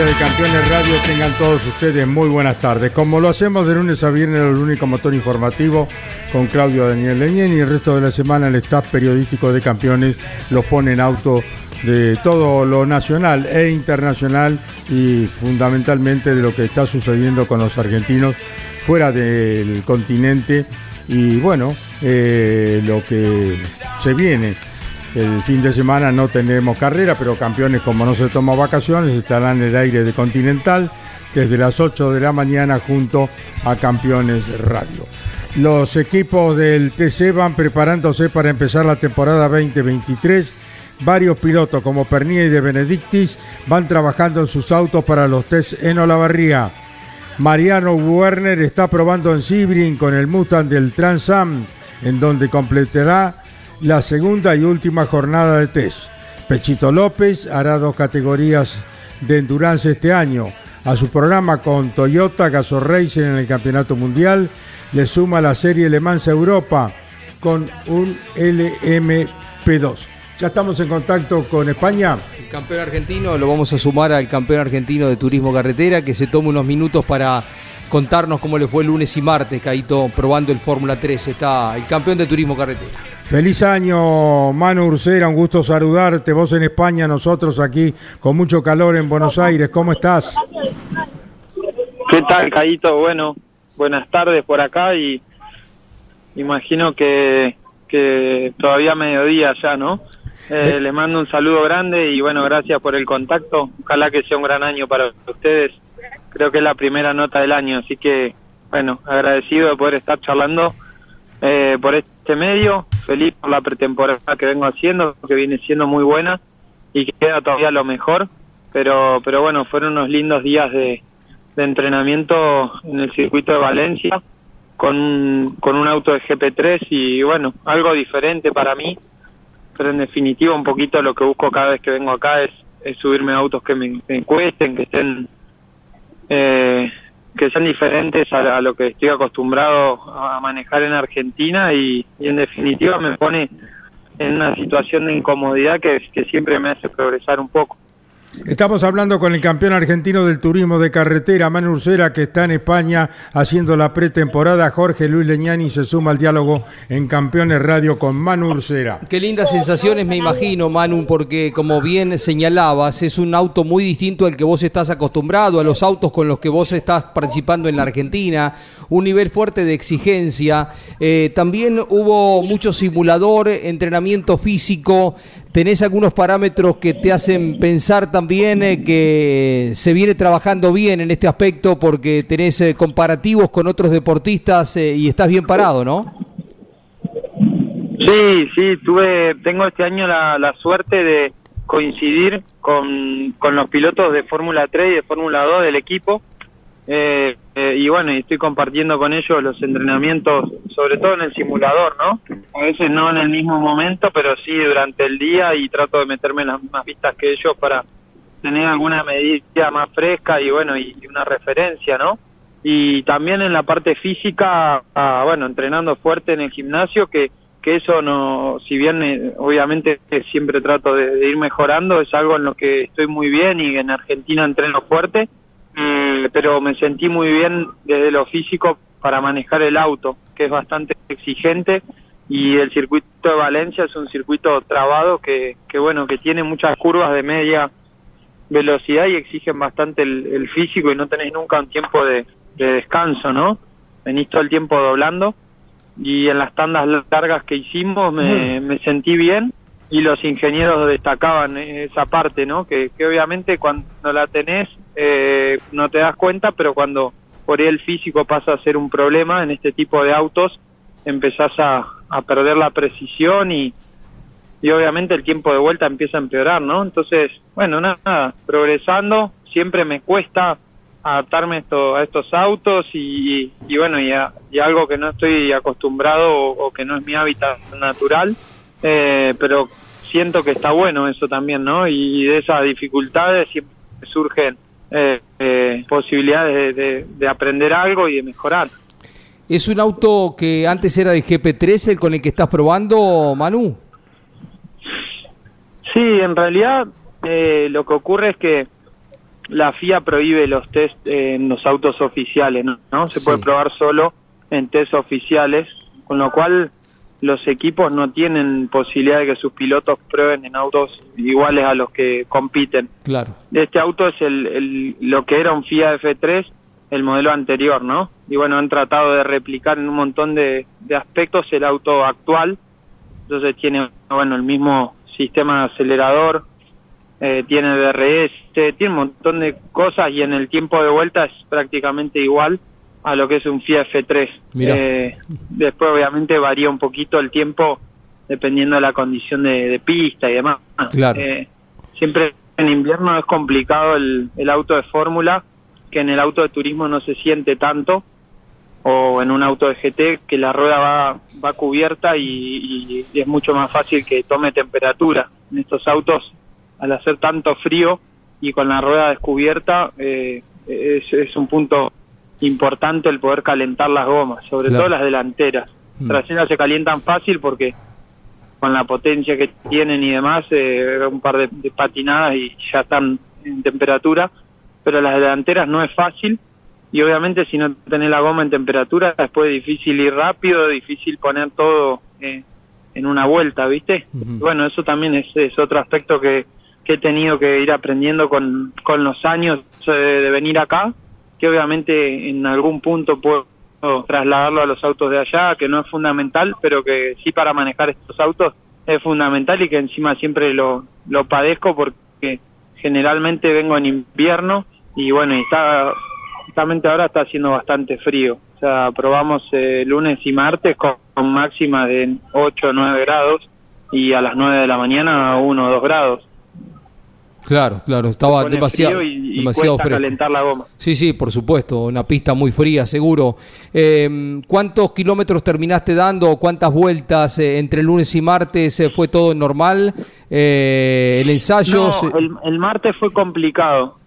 De Campeones Radio, tengan todos ustedes muy buenas tardes. Como lo hacemos de lunes a viernes, el único motor informativo con Claudio Daniel Leñén y el resto de la semana el staff periodístico de Campeones los pone en auto de todo lo nacional e internacional y fundamentalmente de lo que está sucediendo con los argentinos fuera del continente y bueno, eh, lo que se viene el fin de semana no tendremos carrera, pero campeones como no se toma vacaciones estarán en el aire de Continental desde las 8 de la mañana junto a Campeones Radio. Los equipos del TC van preparándose para empezar la temporada 2023. Varios pilotos como Pernier y de Benedictis van trabajando en sus autos para los test en Olavarría. Mariano Werner está probando en Sibrin con el Mustang del Transam, en donde completará la segunda y última jornada de test. Pechito López hará dos categorías de endurance este año. A su programa con Toyota Gaso Racing en el Campeonato Mundial le suma la serie Le Mans Europa con un LMP2. Ya estamos en contacto con España. El campeón argentino lo vamos a sumar al campeón argentino de turismo carretera que se toma unos minutos para contarnos cómo le fue el lunes y martes, Caíto, probando el Fórmula 3. Está el campeón de turismo carretera. Feliz año, Manu Ursera, un gusto saludarte. Vos en España, nosotros aquí con mucho calor en Buenos Aires. ¿Cómo estás? ¿Qué tal, Caíto? Bueno, buenas tardes por acá y imagino que, que todavía mediodía ya, ¿no? Eh, eh. Le mando un saludo grande y bueno, gracias por el contacto. Ojalá que sea un gran año para ustedes. Creo que es la primera nota del año, así que bueno, agradecido de poder estar charlando eh, por este medio feliz por la pretemporada que vengo haciendo, que viene siendo muy buena y que queda todavía lo mejor, pero, pero bueno, fueron unos lindos días de, de entrenamiento en el circuito de Valencia con, con un auto de GP3 y bueno, algo diferente para mí, pero en definitiva un poquito lo que busco cada vez que vengo acá es, es subirme a autos que me, me cuesten, que estén eh, que sean diferentes a, lo que estoy acostumbrado a manejar en Argentina y, en definitiva me pone en una situación de incomodidad que, siempre me hace progresar un poco. Estamos hablando con el campeón argentino del turismo de carretera, Manu Ursera, que está en España haciendo la pretemporada. Jorge Luis Leñani se suma al diálogo en Campeones Radio con Manu Ursera. Qué lindas sensaciones me imagino, Manu, porque como bien señalabas, es un auto muy distinto al que vos estás acostumbrado, a los autos con los que vos estás participando en la Argentina, un nivel fuerte de exigencia. Eh, también hubo mucho simulador, entrenamiento físico. ¿Tenés algunos parámetros que te hacen pensar también eh, que se viene trabajando bien en este aspecto porque tenés eh, comparativos con otros deportistas eh, y estás bien parado, ¿no? Sí, sí, tuve, tengo este año la, la suerte de coincidir con, con los pilotos de Fórmula 3 y de Fórmula 2 del equipo eh, eh, y bueno, estoy compartiendo con ellos los entrenamientos, sobre todo en el simulador, ¿no? A veces no en el mismo momento, pero sí durante el día y trato de meterme en las mismas pistas que ellos para tener alguna medida más fresca y bueno, y, una referencia, ¿no? Y también en la parte física, ah, bueno, entrenando fuerte en el gimnasio, que, que eso no, si bien eh, obviamente siempre trato de ir mejorando, es algo en lo que estoy muy bien y en Argentina entreno fuerte pero me sentí muy bien desde lo físico para manejar el auto, que es bastante exigente y el circuito de Valencia es un circuito trabado que, que bueno, que tiene muchas curvas de media velocidad y exigen bastante el, físico y no tenés nunca un tiempo de, descanso, ¿no? Venís todo el tiempo doblando y en las tandas largas que hicimos me, me sentí bien y los ingenieros destacaban esa parte, ¿no? Que, obviamente cuando la tenés eh, no te das cuenta, pero cuando por el físico pasa a ser un problema en este tipo de autos, empezás a, a perder la precisión y, y obviamente el tiempo de vuelta empieza a empeorar, ¿no? Entonces, bueno, nada, progresando, siempre me cuesta adaptarme esto, a estos autos y, y bueno, y, y, algo que no estoy acostumbrado o, que no es mi hábitat natural, eh, pero siento que está bueno eso también, ¿no? Y de esas dificultades siempre surgen eh, eh, posibilidades de, de, aprender algo y de mejorar. ¿Es un auto que antes era de GP3 el con el que estás probando, Manu? Sí, en realidad eh, lo que ocurre es que la FIA prohíbe los test en los autos oficiales, ¿no? Se sí. puede probar solo en test oficiales, con lo cual los equipos no tienen posibilidad de que sus pilotos prueben en autos iguales a los que compiten. Claro. Este auto es el, el, lo que era un FIA F3, el modelo anterior, ¿no? Y bueno, han tratado de replicar en un montón de, de aspectos el auto actual. Entonces tiene, bueno, el mismo sistema de acelerador, eh, tiene DRS, tiene un montón de cosas y en el tiempo de vuelta es prácticamente igual a lo que es un FIA F3. Eh, después obviamente varía un poquito el tiempo dependiendo de la condición de, de pista y demás. Claro. Eh, siempre en invierno es complicado el, el auto de fórmula, que en el auto de turismo no se siente tanto, o en un auto de GT que la rueda va, va cubierta y, y es mucho más fácil que tome temperatura. En estos autos, al hacer tanto frío y con la rueda descubierta, eh, es, es un punto importante el poder calentar las gomas, sobre claro. todo las delanteras. Mm. Traseras se calientan fácil porque con la potencia que tienen y demás, eh, un par de, de, patinadas y ya están en temperatura, pero las delanteras no es fácil y obviamente si no tenés la goma en temperatura después es difícil ir rápido, difícil poner todo eh, en una vuelta, ¿viste? Uh -huh. Bueno, eso también es, es otro aspecto que, que, he tenido que ir aprendiendo con, con los años de, de venir acá que obviamente en algún punto puedo trasladarlo a los autos de allá, que no es fundamental, pero que sí para manejar estos autos es fundamental y que encima siempre lo, lo padezco porque generalmente vengo en invierno y bueno, y está, justamente ahora está haciendo bastante frío. O sea, probamos eh, lunes y martes con, con máxima de 8 o 9 grados y a las 9 de la mañana 1 o 2 grados. Claro, claro, estaba demasiado, y, y demasiado fresco. calentar la goma. Sí, sí, por supuesto, una pista muy fría, seguro. Eh, ¿Cuántos kilómetros terminaste dando? ¿Cuántas vueltas eh, entre lunes y martes? Eh, ¿Fue todo normal? Eh, ¿El ensayo? No, el, el, martes fue complicado.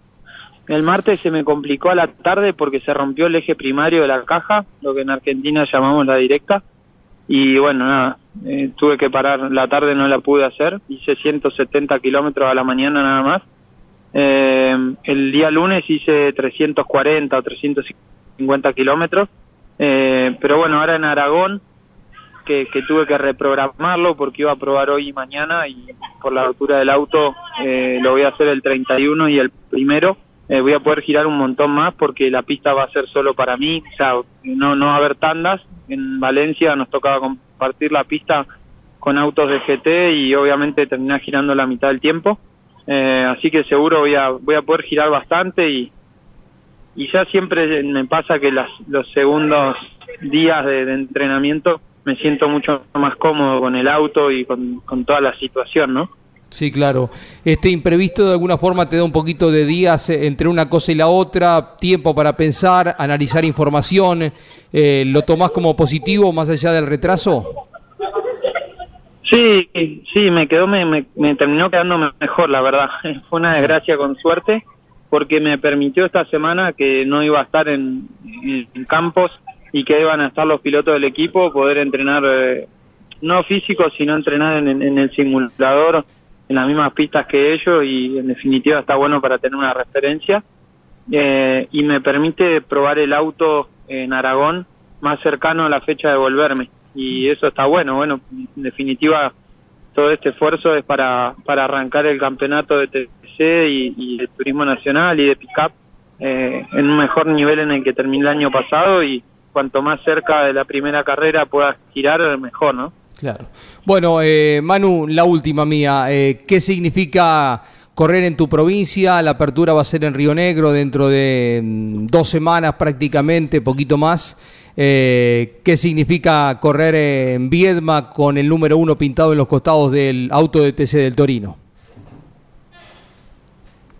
El martes se me complicó a la tarde porque se rompió el eje primario de la caja, lo que en Argentina llamamos la directa. Y bueno, nada, eh, tuve que parar, la tarde no la pude hacer, hice 170 kilómetros a la mañana nada más. Eh, el día lunes hice 340 o 350 kilómetros, eh, pero bueno, ahora en Aragón, que, que, tuve que reprogramarlo porque iba a probar hoy y mañana y por la altura del auto eh, lo voy a hacer el 31 y el primero. Eh, voy a poder girar un montón más porque la pista va a ser solo para mí, o sea, no, no va a haber tandas. En Valencia nos tocaba compartir la pista con autos de GT y obviamente terminar girando la mitad del tiempo. Eh, así que seguro voy a, voy a poder girar bastante y, y ya siempre me pasa que las, los segundos días de, de entrenamiento me siento mucho más cómodo con el auto y con, con toda la situación, ¿no? Sí, claro. Este imprevisto de alguna forma te da un poquito de días eh, entre una cosa y la otra, tiempo para pensar, analizar información. Eh, ¿Lo tomás como positivo más allá del retraso? Sí, sí, me quedó, me, me, me terminó quedando mejor, la verdad. Fue una desgracia con suerte porque me permitió esta semana que no iba a estar en, campos y que iban a estar los pilotos del equipo, poder entrenar, eh, no físico, sino entrenar en, en el simulador en las mismas pistas que ellos y en definitiva está bueno para tener una referencia eh, y me permite probar el auto en Aragón más cercano a la fecha de volverme. Y eso está bueno. Bueno, en definitiva, todo este esfuerzo es para, para arrancar el campeonato de TC y, y Turismo Nacional y de Pickup eh, en un mejor nivel en el que terminé el año pasado y cuanto más cerca de la primera carrera puedas girar, mejor, ¿no? Claro. Bueno, eh, Manu, la última mía. Eh, ¿Qué significa correr en tu provincia? La apertura va a ser en Río Negro dentro de mm, dos semanas prácticamente, poquito más. Eh, ¿Qué significa correr en Viedma con el número uno pintado en los costados del auto de TC del Torino?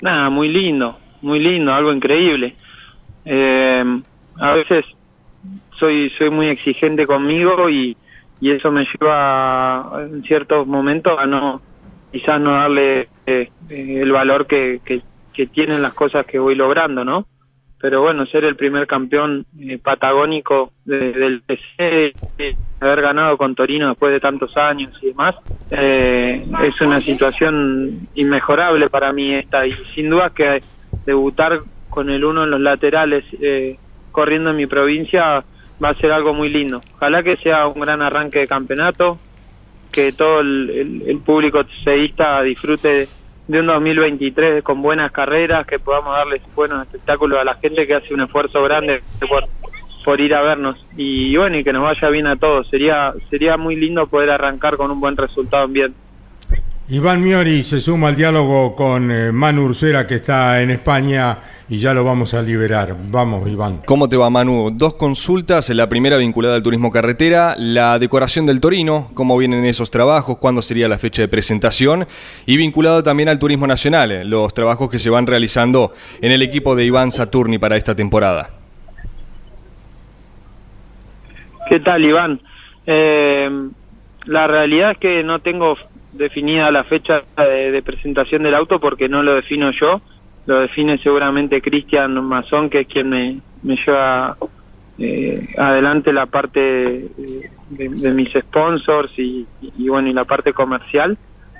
Nada, muy lindo, muy lindo, algo increíble. Eh, a veces soy soy muy exigente conmigo y, y eso me lleva en ciertos momentos a no quizás no darle eh, eh, el valor que, que, tienen las cosas que voy logrando, ¿no? Pero bueno, ser el primer campeón eh, patagónico de, del TC, haber ganado con Torino después de tantos años y demás, es una situación inmejorable para mí esta y sin duda que debutar con el uno en los laterales corriendo en mi provincia va a ser algo muy lindo. Ojalá que sea un gran arranque de campeonato, que todo el, público seísta disfrute de un 2023 con buenas carreras, que podamos darles buenos espectáculos a la gente que hace un esfuerzo grande por, por ir a vernos y bueno y que nos vaya bien a todos. Sería sería muy lindo poder arrancar con un buen resultado en bien. Iván Miori se suma al diálogo con eh, Manu Ursera, que está en España, y ya lo vamos a liberar. Vamos, Iván. ¿Cómo te va, Manu? Dos consultas. La primera vinculada al turismo carretera, la decoración del Torino, cómo vienen esos trabajos, cuándo sería la fecha de presentación, y vinculado también al turismo nacional, eh, los trabajos que se van realizando en el equipo de Iván Saturni para esta temporada. ¿Qué tal, Iván? Eh, la realidad es que no tengo definida la fecha de, de, presentación del auto porque no lo defino yo, lo define seguramente Cristian Mazón, que es quien me, me lleva eh, adelante la parte de, de mis sponsors y, y, bueno, y la parte comercial.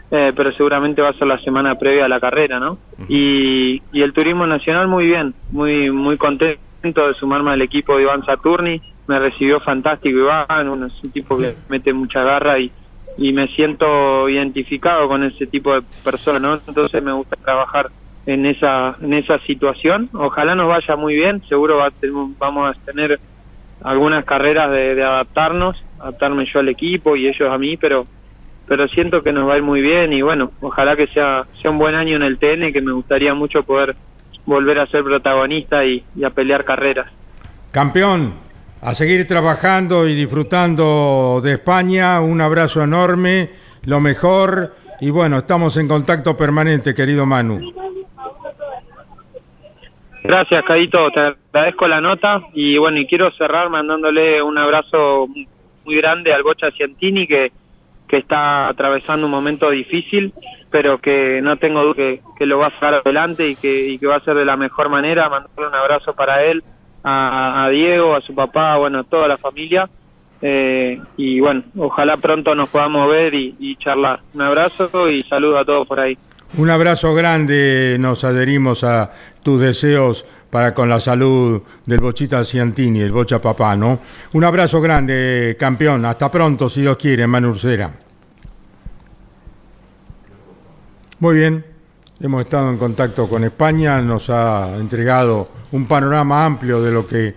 Eh, pero seguramente va a ser la semana previa a la carrera, ¿no? Y, y el turismo nacional muy bien, muy muy contento de sumarme al equipo de Iván Saturni, me recibió fantástico Iván, un, es un tipo que mete mucha garra y, y me siento identificado con ese tipo de personas, ¿no? Entonces me gusta trabajar en esa en esa situación. Ojalá nos vaya muy bien, seguro va vamos a tener algunas carreras de, adaptarnos, adaptarme yo al equipo y ellos a mí, pero pero siento que nos va a ir muy bien y bueno, ojalá que sea sea un buen año en el TN, que me gustaría mucho poder volver a ser protagonista y a pelear carreras. Campeón, a seguir trabajando y disfrutando de España. Un abrazo enorme, lo mejor. Y bueno, estamos en contacto permanente, querido Manu. Gracias, Cadito. Te agradezco la nota. Y bueno, y quiero cerrar mandándole un abrazo muy grande al Bocha Cientini, que, que está atravesando un momento difícil, pero que no tengo duda que, que lo va a sacar adelante y que, y que va a ser de la mejor manera. Mandarle un abrazo para él a, Diego, a su papá, bueno, a toda la familia. Eh, y bueno, ojalá pronto nos podamos ver y, charlar. Un abrazo y saludo a todos por ahí. Un abrazo grande, nos adherimos a tus deseos para con la salud del Bochita Ciantini, el Bocha Papá, ¿no? Un abrazo grande, campeón. Hasta pronto, si Dios quiere, Manu Ursera. Muy bien. Hemos estado en contacto con España, nos ha entregado un panorama amplio de lo que eh,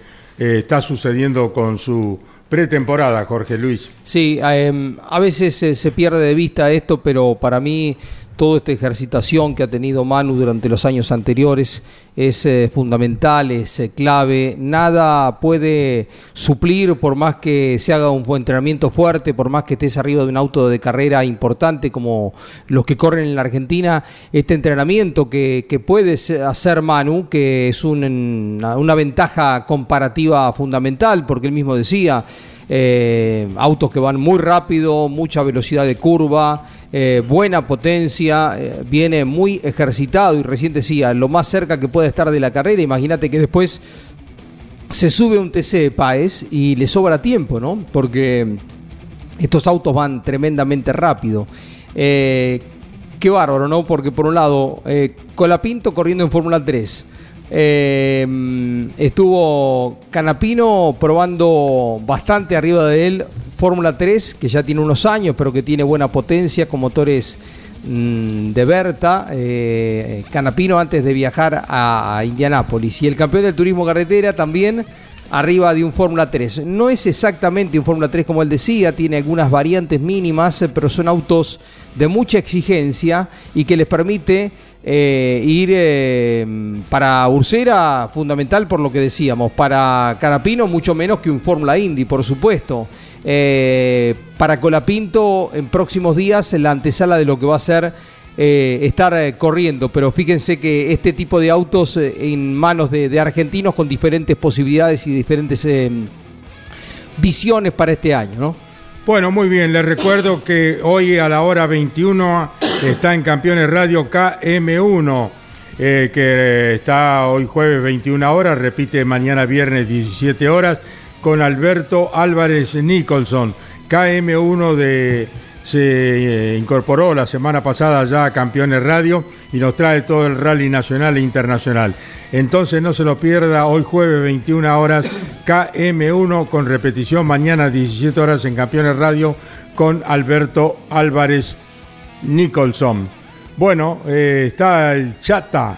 está sucediendo con su pretemporada, Jorge Luis. Sí, eh, a veces eh, se pierde de vista esto, pero para mí toda esta ejercitación que ha tenido Manu durante los años anteriores es eh, fundamental, es eh, clave. Nada puede suplir por más que se haga un entrenamiento fuerte, por más que estés arriba de un auto de carrera importante como los que corren en la Argentina, este entrenamiento que, que puede hacer Manu, que es un, una, una ventaja comparativa fundamental, porque él mismo decía, eh, autos que van muy rápido, mucha velocidad de curva, eh, buena potencia, eh, viene muy ejercitado y recién decía, lo más cerca que puede estar de la carrera, imagínate que después se sube un TC de Paez y le sobra tiempo, ¿no? Porque estos autos van tremendamente rápido. Eh, qué bárbaro, ¿no? Porque por un lado, Colapinto corriendo en Fórmula 3, Eh, estuvo Canapino probando bastante arriba de él Fórmula 3, que ya tiene unos años, pero que tiene buena potencia con motores mm, de Berta. Eh, Canapino antes de viajar a, a Indianápolis. Y el campeón del turismo carretera también arriba de un Fórmula 3. No es exactamente un Fórmula 3 como él decía, tiene algunas variantes mínimas, pero son autos de mucha exigencia y que les permite eh, ir eh, para Ursera, fundamental por lo que decíamos, para Carapino mucho menos que un Fórmula Indy, por supuesto. Eh, para Colapinto en próximos días en la antesala de lo que va a ser estar corriendo, pero fíjense que este tipo de autos en manos de, argentinos con diferentes posibilidades y diferentes visiones para este año, ¿no? Bueno, muy bien, les recuerdo que hoy a la hora 21 está en Campeones Radio KM1, eh, que está hoy jueves 21 horas, repite mañana viernes 17 horas, con Alberto Álvarez Nicholson. KM1 de, se eh, incorporó la semana pasada ya a Campeones Radio y nos trae todo el rally nacional e internacional. Entonces no se lo pierda hoy jueves 21 horas KM1 con repetición mañana 17 horas en Campeones Radio con Alberto Álvarez Nicholson. Bueno, eh, está el chata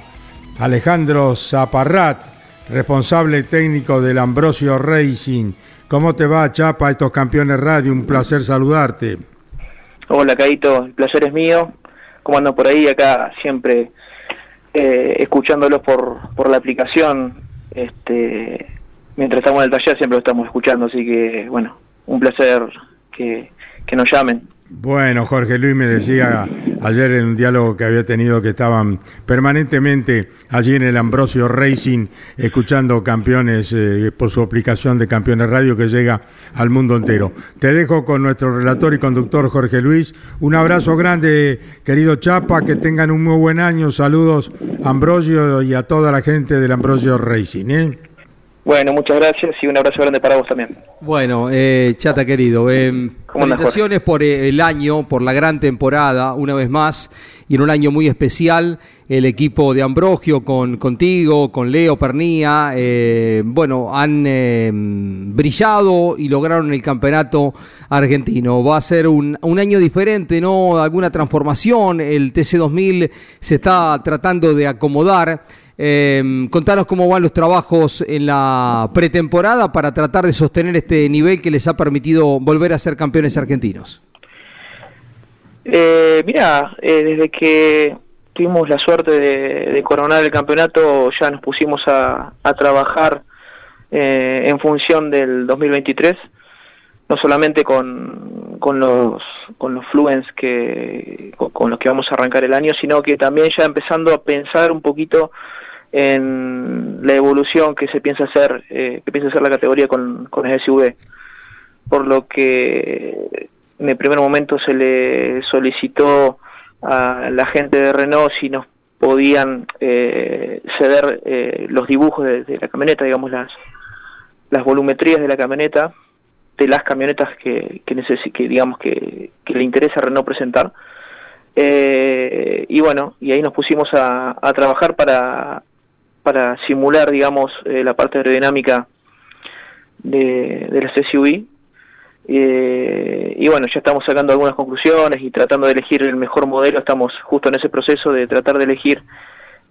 Alejandro Zaparrat, responsable técnico del Ambrosio Racing. ¿Cómo te va, Chapa, estos campeones radio? Un placer saludarte. Hola, Caito, el placer es mío. ¿Cómo andan por ahí? Acá siempre eh, escuchándolos por, por la aplicación. Este, mientras estamos en el taller siempre lo estamos escuchando, así que, bueno, un placer que, que nos llamen. Bueno, Jorge Luis me decía ayer en un diálogo que había tenido que estaban permanentemente allí en el Ambrosio Racing escuchando campeones eh, por su aplicación de Campeones Radio que llega al mundo entero. Te dejo con nuestro relator y conductor Jorge Luis. Un abrazo grande, querido Chapa, que tengan un muy buen año. Saludos Ambrosio y a toda la gente del Ambrosio Racing. ¿eh? Bueno, muchas gracias y un abrazo grande para vos también. Bueno, eh, Chata querido, eh, felicitaciones por eh, el año, por la gran temporada, una vez más, y en un año muy especial, el equipo de Ambrogio con contigo, con Leo Pernía, eh, bueno, han eh, brillado y lograron el campeonato argentino. Va a ser un, un año diferente, ¿no? Alguna transformación, el TC2000 se está tratando de acomodar. Eh, contanos cómo van los trabajos en la pretemporada para tratar de sostener este nivel que les ha permitido volver a ser campeones argentinos. Eh, mira, eh, desde que tuvimos la suerte de, coronar el campeonato ya nos pusimos a, a trabajar eh, en función del 2023, no solamente con, los con los fluens que con los que vamos a arrancar el año, sino que también ya empezando a pensar un poquito en la evolución que se piensa hacer, eh, que piensa hacer la categoría con, con el SUV. Por lo que en el primer momento se le solicitó a la gente de Renault si nos podían eh, ceder eh, los dibujos de, la camioneta, digamos las las volumetrías de la camioneta, de las camionetas que, que, que digamos que, que le interesa a Renault presentar. Eh, y bueno, y ahí nos pusimos a, a trabajar para para simular, digamos, eh, la parte aerodinámica de, las SUV. Eh, y bueno, ya estamos sacando algunas conclusiones y tratando de elegir el mejor modelo. Estamos justo en ese proceso de tratar de elegir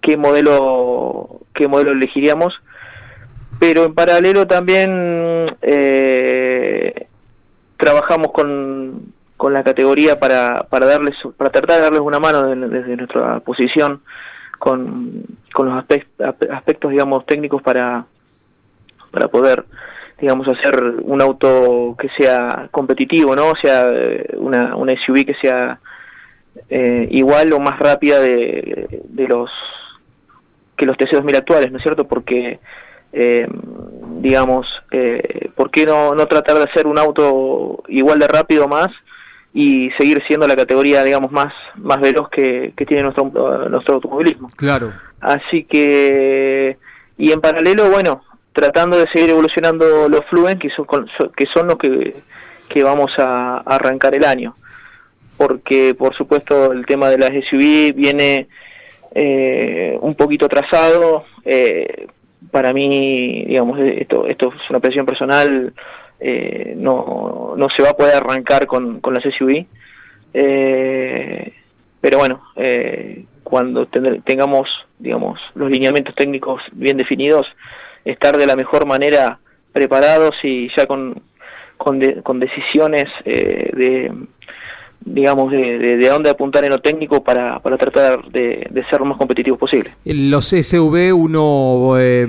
qué modelo, qué modelo elegiríamos. Pero en paralelo también eh, trabajamos con, con la categoría para, para darles, para tratar de darles una mano desde nuestra posición con, con los aspectos, digamos, técnicos para, para poder, digamos, hacer un auto que sea competitivo, ¿no? O sea, una, una SUV que sea eh, igual o más rápida de, de los que los TC2000 actuales, ¿no es cierto? Porque, eh, digamos, eh, ¿por qué no, no tratar de hacer un auto igual de rápido más y seguir siendo la categoría, digamos, más, más veloz que, que tiene nuestro, nuestro automovilismo. Claro. Así que, y en paralelo, bueno, tratando de seguir evolucionando los Fluen, que son, que son los que, que vamos a, a arrancar el año. Porque, por supuesto, el tema de las SUV viene eh, un poquito atrasado. Eh, para mí, digamos, esto, esto es una presión personal, eh, no, no se va a poder arrancar con, con las SUV. Eh, pero bueno, eh, cuando tengamos, digamos, los lineamientos técnicos bien definidos, estar de la mejor manera preparados y ya con, con, con decisiones eh, de digamos, de, de, dónde apuntar en lo técnico para, para tratar de, de, ser lo más competitivos posible. Los SV uno eh,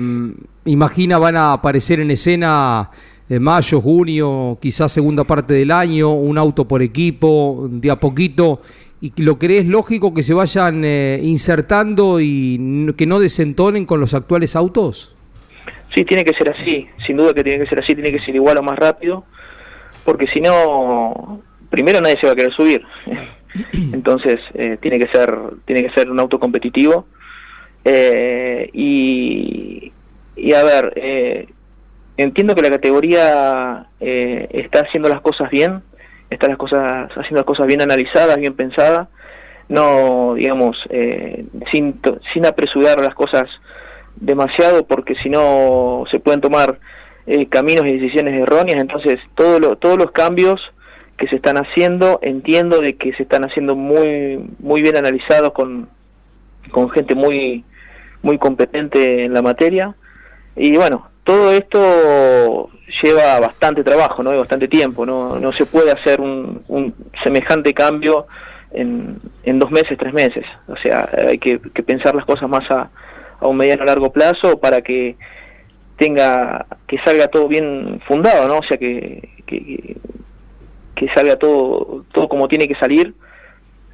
imagina van a aparecer en escena en mayo, junio, quizás segunda parte del año, un auto por equipo, de a poquito, y lo crees lógico que se vayan eh, insertando y que no desentonen con los actuales autos? Sí, tiene que ser así, sin duda que tiene que ser así, tiene que ser igual o más rápido, porque si no primero nadie se va a querer subir. Entonces, eh, tiene que ser tiene que ser un auto competitivo. Eh, y, y, a ver, eh, entiendo que la categoría eh, está haciendo las cosas bien, está las cosas haciendo las cosas bien analizadas, bien pensadas, no, digamos, eh, sin, sin apresurar las cosas demasiado, porque si no se pueden tomar eh, caminos y decisiones erróneas. Entonces, todo lo, todos los cambios que se están haciendo, entiendo de que se están haciendo muy muy bien analizados con, con gente muy muy competente en la materia y bueno, todo esto lleva bastante trabajo, ¿no? Y bastante tiempo, no, no se puede hacer un, un semejante cambio en, en, dos meses, tres meses. O sea, hay que, pensar las cosas más a, a un mediano largo plazo para que tenga, que salga todo bien fundado, ¿no? O sea, que, que, que salga todo, todo como tiene que salir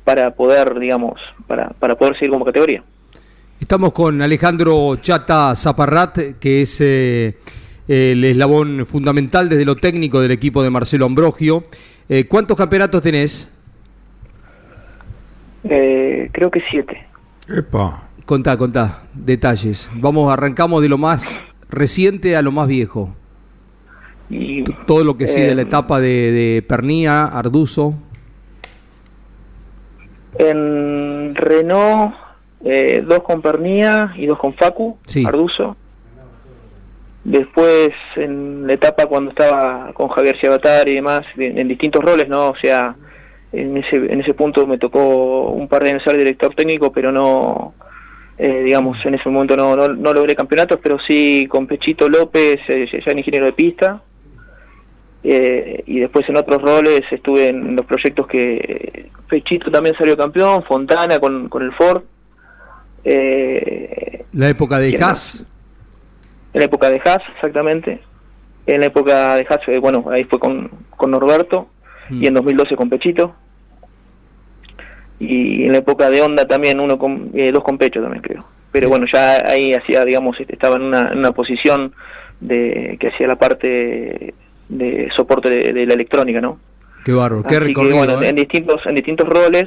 para poder, digamos, para, para poder seguir como categoría. Estamos con Alejandro Chata Zaparrat, que es eh, el eslabón fundamental desde lo técnico del equipo de Marcelo Ambrogio. Eh, ¿Cuántos campeonatos tenés? Eh, creo que siete. Epa. Contá, contá, detalles. Vamos, arrancamos de lo más reciente a lo más viejo. Y, Todo lo que sigue eh, la etapa de, de Pernía, Arduzo. En Renault, eh, dos con Pernía y dos con Facu, Sí. Arduzo. Después, en la etapa cuando estaba con Javier Ciabatar y demás, en, en distintos roles, ¿no? O sea, en ese, en ese punto me tocó un par de años ser director técnico, pero no, eh, digamos, en ese momento no, no, no logré campeonatos, pero sí con Pechito López, eh, ya en ingeniero de pista. Eh, y después en otros roles estuve en los proyectos que Pechito también salió campeón, Fontana con, con el Ford. Eh, La época de ¿Quién Haas. en la época de Haas, exactamente. En la época de Haas, eh, bueno, ahí fue con, con Norberto. Mm. Y en 2012 con Pechito. Y en la época de Honda también, uno con, eh, dos con Pecho también creo. Pero bueno, ya ahí hacía, digamos, este, estaba en una, en una posición de que hacía la parte de soporte de, de la electrónica, ¿no? Qué bárbaro, qué que, recorrido. bueno, ¿eh? en distintos en distintos roles,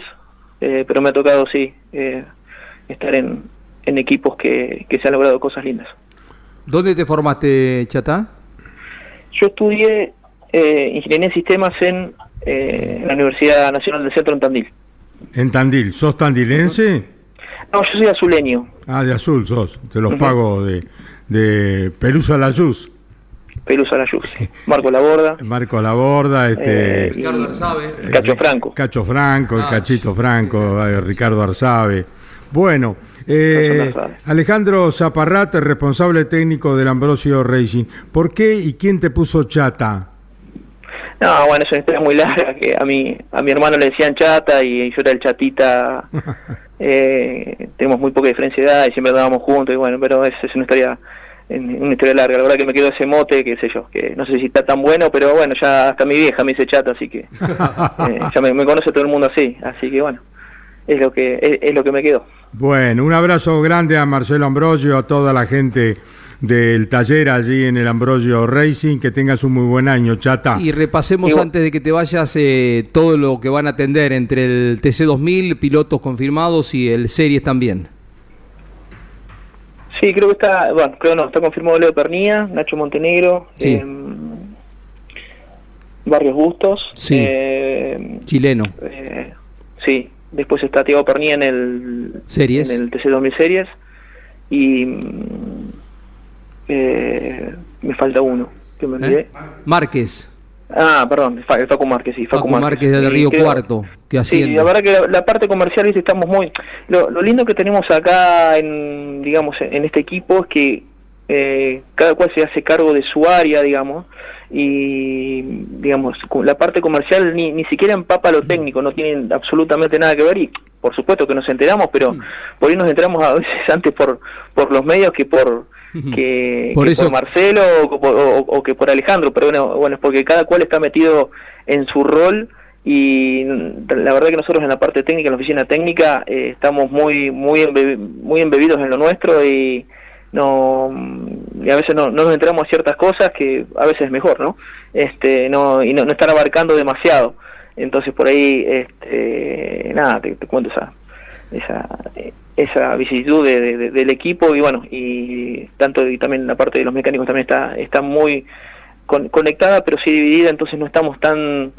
eh, pero me ha tocado sí eh, estar en, en equipos que, que se han logrado cosas lindas. ¿Dónde te formaste, Chata? Yo estudié eh, ingeniería en sistemas en eh, la Universidad Nacional del Centro en Tandil. En Tandil, ¿sos tandilense? No, yo soy azuleño, Ah, de azul sos. Te los Ujú. pago de, de Pelusa la Luz. Pelusa la Yus, Marco Laborda, Marco Laborda, este. Eh, Ricardo Arzabe. Cacho Franco. Cacho Franco, el Ah, Cachito Franco, eh, Ricardo Arzabe. Bueno, eh. Alejandro Zaparrat, el responsable técnico del Ambrosio Racing. ¿Por qué y quién te puso chata? No, bueno, es una historia muy larga, que a mi, a mi hermano le decían chata y yo era el chatita. Eh, tenemos muy poca diferencia de edad y siempre andábamos juntos y bueno, pero es, es una historia una historia larga. La verdad que me quedó ese mote, que sé yo, que no sé si está tan bueno, pero bueno, ya hasta mi vieja me dice chata, así que eh, ya me, me conoce todo el mundo así, así que bueno, es lo que es, es lo que me quedó. Bueno, un abrazo grande a Marcelo Ambrosio, a toda la gente del taller allí en el Ambrosio Racing. Que tengas un muy buen año, chata. Y repasemos antes de que te vayas eh, todo lo que van a atender entre el TC2000, pilotos confirmados y el Series también. Sí, creo que está, bueno, creo no, está confirmado Leo Pernía, Nacho Montenegro, Sí. em, Barrios Bustos, Sí. eh, Chileno. eh, sí, después está Thiago Pernia en el, Series. en el TC2000 Series, y eh, me falta uno, que me olvidé. ¿Eh? Márquez. Ah, perdón, Fa- Facu Márquez, sí, Facu, Facu Márquez de Sí, Río Cuarto, que Sí, la verdad que la, la parte comercial ¿viste? estamos muy... Lo, lo lindo que tenemos acá en, digamos, en este equipo es que eh, cada cual se hace cargo de su área, digamos, y digamos, la parte comercial ni, ni siquiera empapa lo técnico, no tienen absolutamente nada que ver y por supuesto que nos enteramos, pero por ahí nos enteramos a veces antes por, por los medios que por que, Por que eso- por Marcelo o, o- o que por Alejandro, pero bueno, bueno, es porque cada cual está metido en su rol y la verdad que nosotros en la parte técnica, en la oficina técnica, eh, estamos muy muy embe- muy embebidos en lo nuestro y no y a veces no, no nos enteramos de ciertas cosas que a veces es mejor, ¿no? Este, no y no, no estar abarcando demasiado. Entonces por ahí este nada, te, cuento esa esa esa vicisitud de- del equipo y bueno, y tanto y también la parte de los mecánicos también está está muy con- conectada pero sí dividida, entonces no estamos tan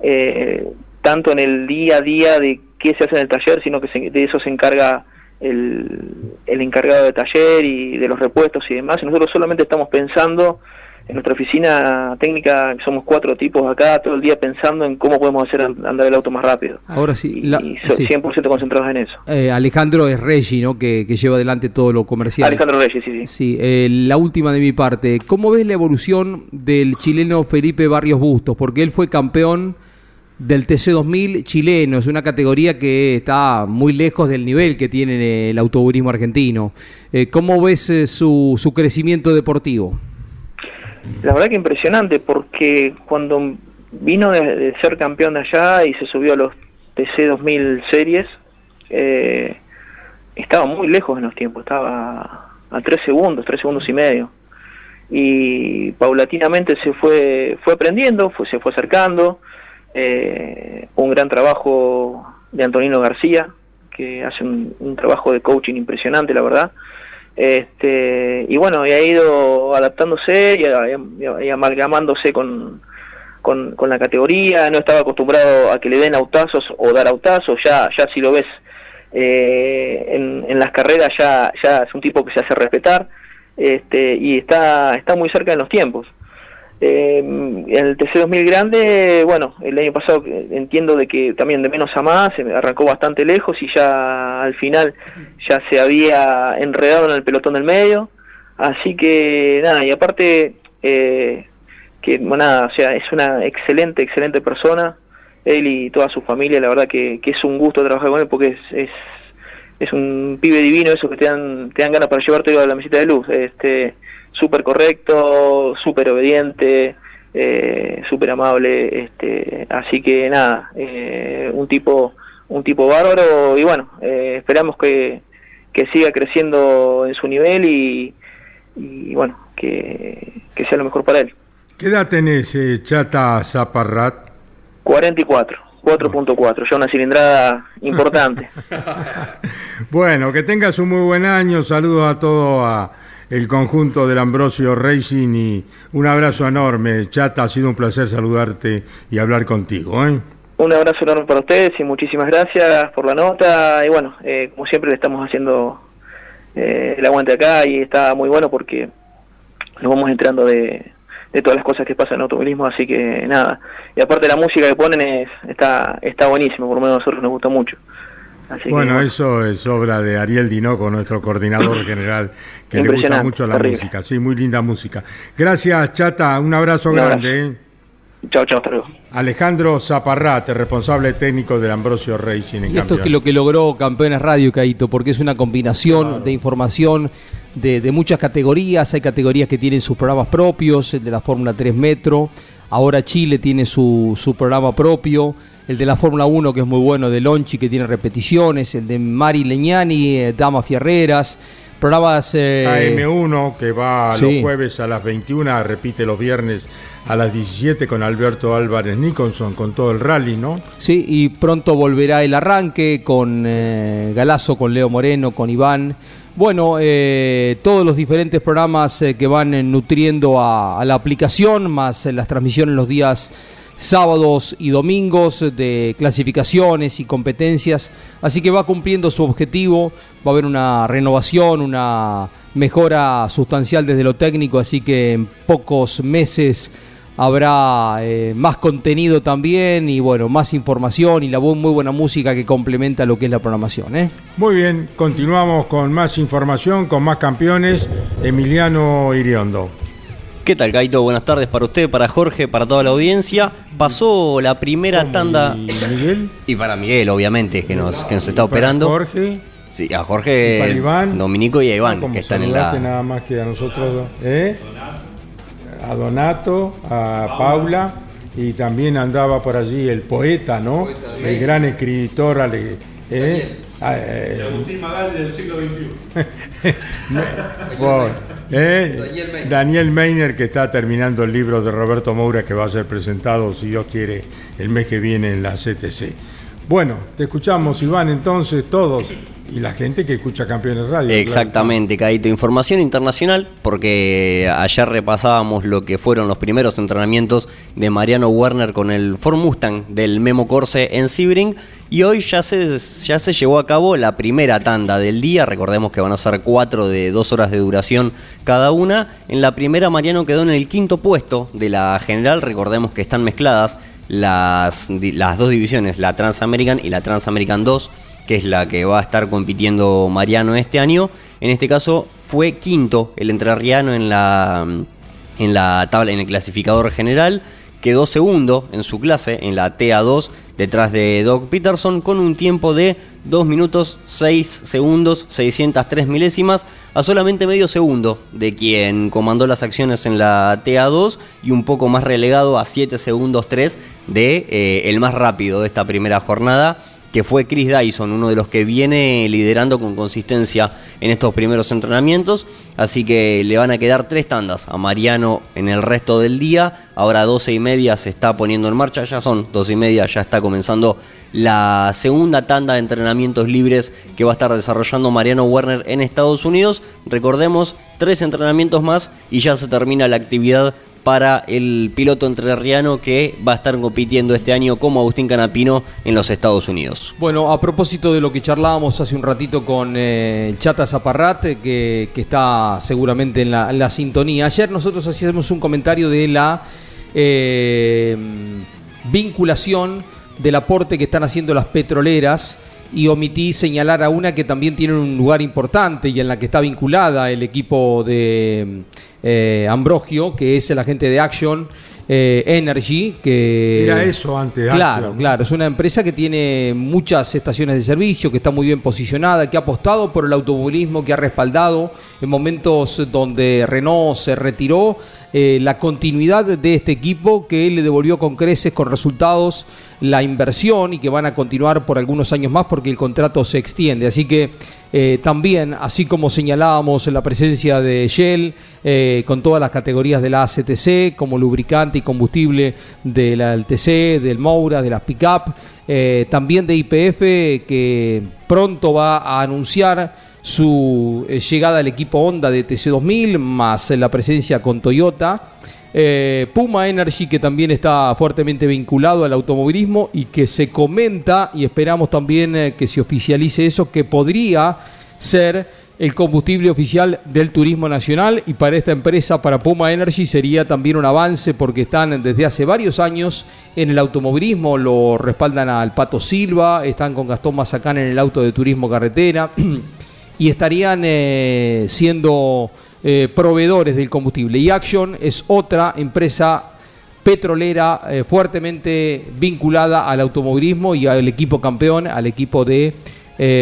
eh, tanto en el día a día de qué se hace en el taller, sino que se- de eso se encarga el, el encargado de taller y de los repuestos y demás. Y nosotros solamente estamos pensando en nuestra oficina técnica, somos cuatro tipos acá, todo el día pensando en cómo podemos hacer and- andar el auto más rápido. Ahora sí, la- y so- sí. 100% concentrados en eso. Eh, Alejandro es Reggi, ¿no? Que, que lleva adelante todo lo comercial. Alejandro Reyes, sí, sí. Sí, eh, la última de mi parte. ¿Cómo ves la evolución del chileno Felipe Barrios Bustos? Porque él fue campeón del TC2000 chileno. Es una categoría que está muy lejos del nivel que tiene el automovilismo argentino. Eh, ¿Cómo ves eh, su, su crecimiento deportivo? La verdad que impresionante porque cuando vino de, ser campeón de allá y se subió a los TC 2000 series, eh, estaba muy lejos en los tiempos, estaba a 3 segundos, 3 segundos y medio. Y paulatinamente se fue, fue aprendiendo, se fue acercando. Eh, un gran trabajo de Antonino García, que hace un, trabajo de coaching impresionante, la verdad. Este y bueno y ha ido adaptándose y, amalgamándose con, con, la categoría. No estaba acostumbrado a que le den autazos o dar autazos. Ya ya si lo ves eh, en, las carreras ya ya es un tipo que se hace respetar. Este y está está muy cerca en los tiempos eh, el TC2000 grande, bueno, el año pasado entiendo de que también de menos a más, arrancó bastante lejos y ya al final ya se había enredado en el pelotón del medio, así que nada, y aparte eh, que bueno, nada, o sea, es una excelente, excelente persona, él y toda su familia, la verdad que, que es un gusto trabajar con él porque es, es, es un pibe divino, eso que te dan, te dan ganas para llevarte a la mesita de luz, este súper correcto, súper obediente, eh, súper amable, este, así que nada, eh, un tipo un tipo bárbaro y bueno, eh, esperamos que, que siga creciendo en su nivel y, y bueno, que, que sea lo mejor para él. ¿Qué edad tenés, eh, Chata Zaparrat? 44, 4.4, ya una cilindrada importante. Bueno, que tengas un muy buen año. Saludos a todo a el conjunto del Ambrosio Racing y un abrazo enorme. Chata, ha sido un placer saludarte y hablar contigo. ¿eh? Un abrazo enorme para ustedes y muchísimas gracias por la nota. Y bueno, eh, como siempre le estamos haciendo eh, el aguante acá y está muy bueno porque nos vamos enterando de, todas las cosas que pasan en automovilismo, así que nada. Y aparte la música que ponen es, está, está buenísimo, por lo menos a nosotros nos gusta mucho. Así que, Bueno, eso es obra de Ariel Dinoco, nuestro coordinador general, que le gusta mucho la terrible. música. Sí, muy linda música. Gracias, Chata. Un abrazo Un grande. ¿eh? Chao, chao, hasta luego. Alejandro Zaparrat, el responsable técnico del Ambrosio Racing en Y esto es lo que logró Campeones Radio, Caito, porque es una combinación de información de, de muchas categorías. Hay categorías que tienen sus programas propios, el de la Fórmula 3 Metro. Ahora Chile tiene su, su programa propio. El de la Fórmula 1, que es muy bueno, de Lonchi, que tiene repeticiones. El de Mari Leñani, eh, Dama Fierreras. Programas. eh, AM1, que va sí. los jueves a las 21, repite los viernes a las 17 con Alberto Álvarez Nicholson, con todo el rally, ¿no? Sí, y pronto volverá el arranque con eh, Galazo, con Leo Moreno, con Iván. Bueno, eh, todos los diferentes programas eh, que van eh, nutriendo a, a la aplicación, más las transmisiones los días sábados y domingos de clasificaciones y competencias, así que va cumpliendo su objetivo, va a haber una renovación, una mejora sustancial desde lo técnico, así que en pocos meses habrá eh, más contenido también y bueno, más información y la muy buena música que complementa lo que es la programación. ¿eh? Muy bien, continuamos con más información, con más campeones. Emiliano Iriondo. ¿Qué tal, Gaito? Buenas tardes para usted, para Jorge, para toda la audiencia. Pasó la primera tanda. ¿Y Miguel? Y para Miguel, obviamente, que nos, que nos está operando. Jorge. Sí, a Jorge, ¿Y para Iván? Dominico y a Iván, ¿Cómo que están en la. nada más que a nosotros dos? ¿Eh? A Donato, a Paula y también andaba por allí el poeta, ¿no? el gran escritor ale- ¿eh? Ah, eh, Agustín Magal del siglo XXI. por- ¿eh? Daniel Meiner. Daniel Meiner que está terminando el libro de Roberto Moura que va a ser presentado, si Dios quiere, el mes que viene en la CTC. Bueno, te escuchamos, Iván, entonces todos y la gente que escucha Campeones Radio. claro. Exactamente, Caito. Información internacional, porque ayer repasábamos lo que fueron los primeros entrenamientos de Mariano Werner con el Ford Mustang del Memo Corse en Sebring. Y hoy ya se, ya se llevó a cabo la primera tanda del día. Recordemos que van a ser cuatro de dos horas de duración cada una. En la primera, Mariano quedó en el quinto puesto de la general. Recordemos que están mezcladas las, las dos divisiones, la Transamerican y la Transamerican 2 que es la que va a estar compitiendo Mariano este año. En este caso fue quinto el entrerriano en la, en la tabla, en el clasificador general. Quedó segundo en su clase, en la TA2, detrás de Doc Peterson, con un tiempo de 2 minutos 6 segundos 603 milésimas, a solamente medio segundo de quien comandó las acciones en la TA2 y un poco más relegado a 7 segundos 3 de eh, el más rápido de esta primera jornada que fue Chris Dyson, uno de los que viene liderando con consistencia en estos primeros entrenamientos. Así que le van a quedar tres tandas a Mariano en el resto del día. Ahora 12 y media se está poniendo en marcha, ya son 12 y media, ya está comenzando la segunda tanda de entrenamientos libres que va a estar desarrollando Mariano Werner en Estados Unidos. Recordemos, tres entrenamientos más y ya se termina la actividad para el piloto entrerriano que va a estar compitiendo este año como Agustín Canapino en los Estados Unidos. Bueno, a propósito de lo que charlábamos hace un ratito con eh, Chata Zaparrat, eh, que, que está seguramente en la, en la sintonía. Ayer nosotros hacíamos un comentario de la eh, vinculación del aporte que están haciendo las petroleras y omití señalar a una que también tiene un lugar importante y en la que está vinculada el equipo de eh, Ambrogio, que es el agente de Action eh, Energy, que... Era eso antes, Claro, Action. claro. Es una empresa que tiene muchas estaciones de servicio, que está muy bien posicionada, que ha apostado por el automovilismo, que ha respaldado en momentos donde Renault se retiró eh, la continuidad de este equipo que le devolvió con creces, con resultados, la inversión y que van a continuar por algunos años más porque el contrato se extiende. Así que eh, también, así como señalábamos la presencia de Shell eh, con todas las categorías de la ACTC, como lubricante y combustible de la LTC, del Moura, de las Pickup, también de IPF, que pronto va a anunciar su eh, llegada al equipo Honda de TC2000, más eh, la presencia con Toyota. Eh, Puma Energy, que también está fuertemente vinculado al automovilismo y que se comenta, y esperamos también que se oficialice eso, que podría ser el combustible oficial del turismo nacional y para esta empresa, para Puma Energy, sería también un avance porque están desde hace varios años en el automovilismo, lo respaldan al Pato Silva, están con Gastón Mazacán en el auto de turismo carretera y estarían eh, siendo eh, proveedores del combustible. Y Action es otra empresa petrolera eh, fuertemente vinculada al automovilismo y al equipo campeón, al equipo de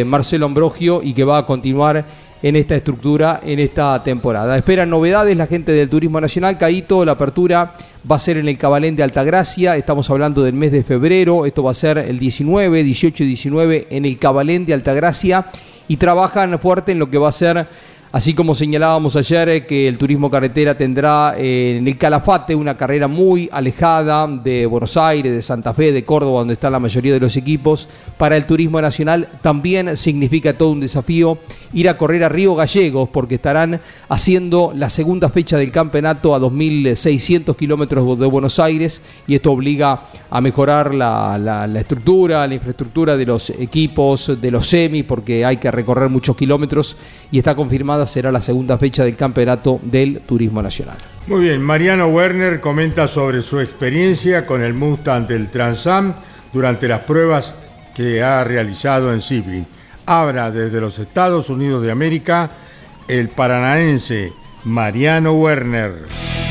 Marcelo Ambrogio y que va a continuar en esta estructura en esta temporada. Esperan novedades la gente del Turismo Nacional. Caíto, la apertura va a ser en el Cabalén de Altagracia. Estamos hablando del mes de febrero. Esto va a ser el 19, 18 y 19 en el Cabalén de Altagracia. Y trabajan fuerte en lo que va a ser Así como señalábamos ayer eh, que el turismo carretera tendrá eh, en el Calafate una carrera muy alejada de Buenos Aires, de Santa Fe, de Córdoba, donde están la mayoría de los equipos, para el turismo nacional también significa todo un desafío ir a correr a Río Gallegos, porque estarán haciendo la segunda fecha del campeonato a 2.600 kilómetros de Buenos Aires y esto obliga a mejorar la, la, la estructura, la infraestructura de los equipos, de los semis, porque hay que recorrer muchos kilómetros y está confirmada será la segunda fecha del campeonato del Turismo Nacional. Muy bien, Mariano Werner comenta sobre su experiencia con el Mustang del Transam durante las pruebas que ha realizado en Sebring. Habla desde los Estados Unidos de América el paranaense Mariano Werner.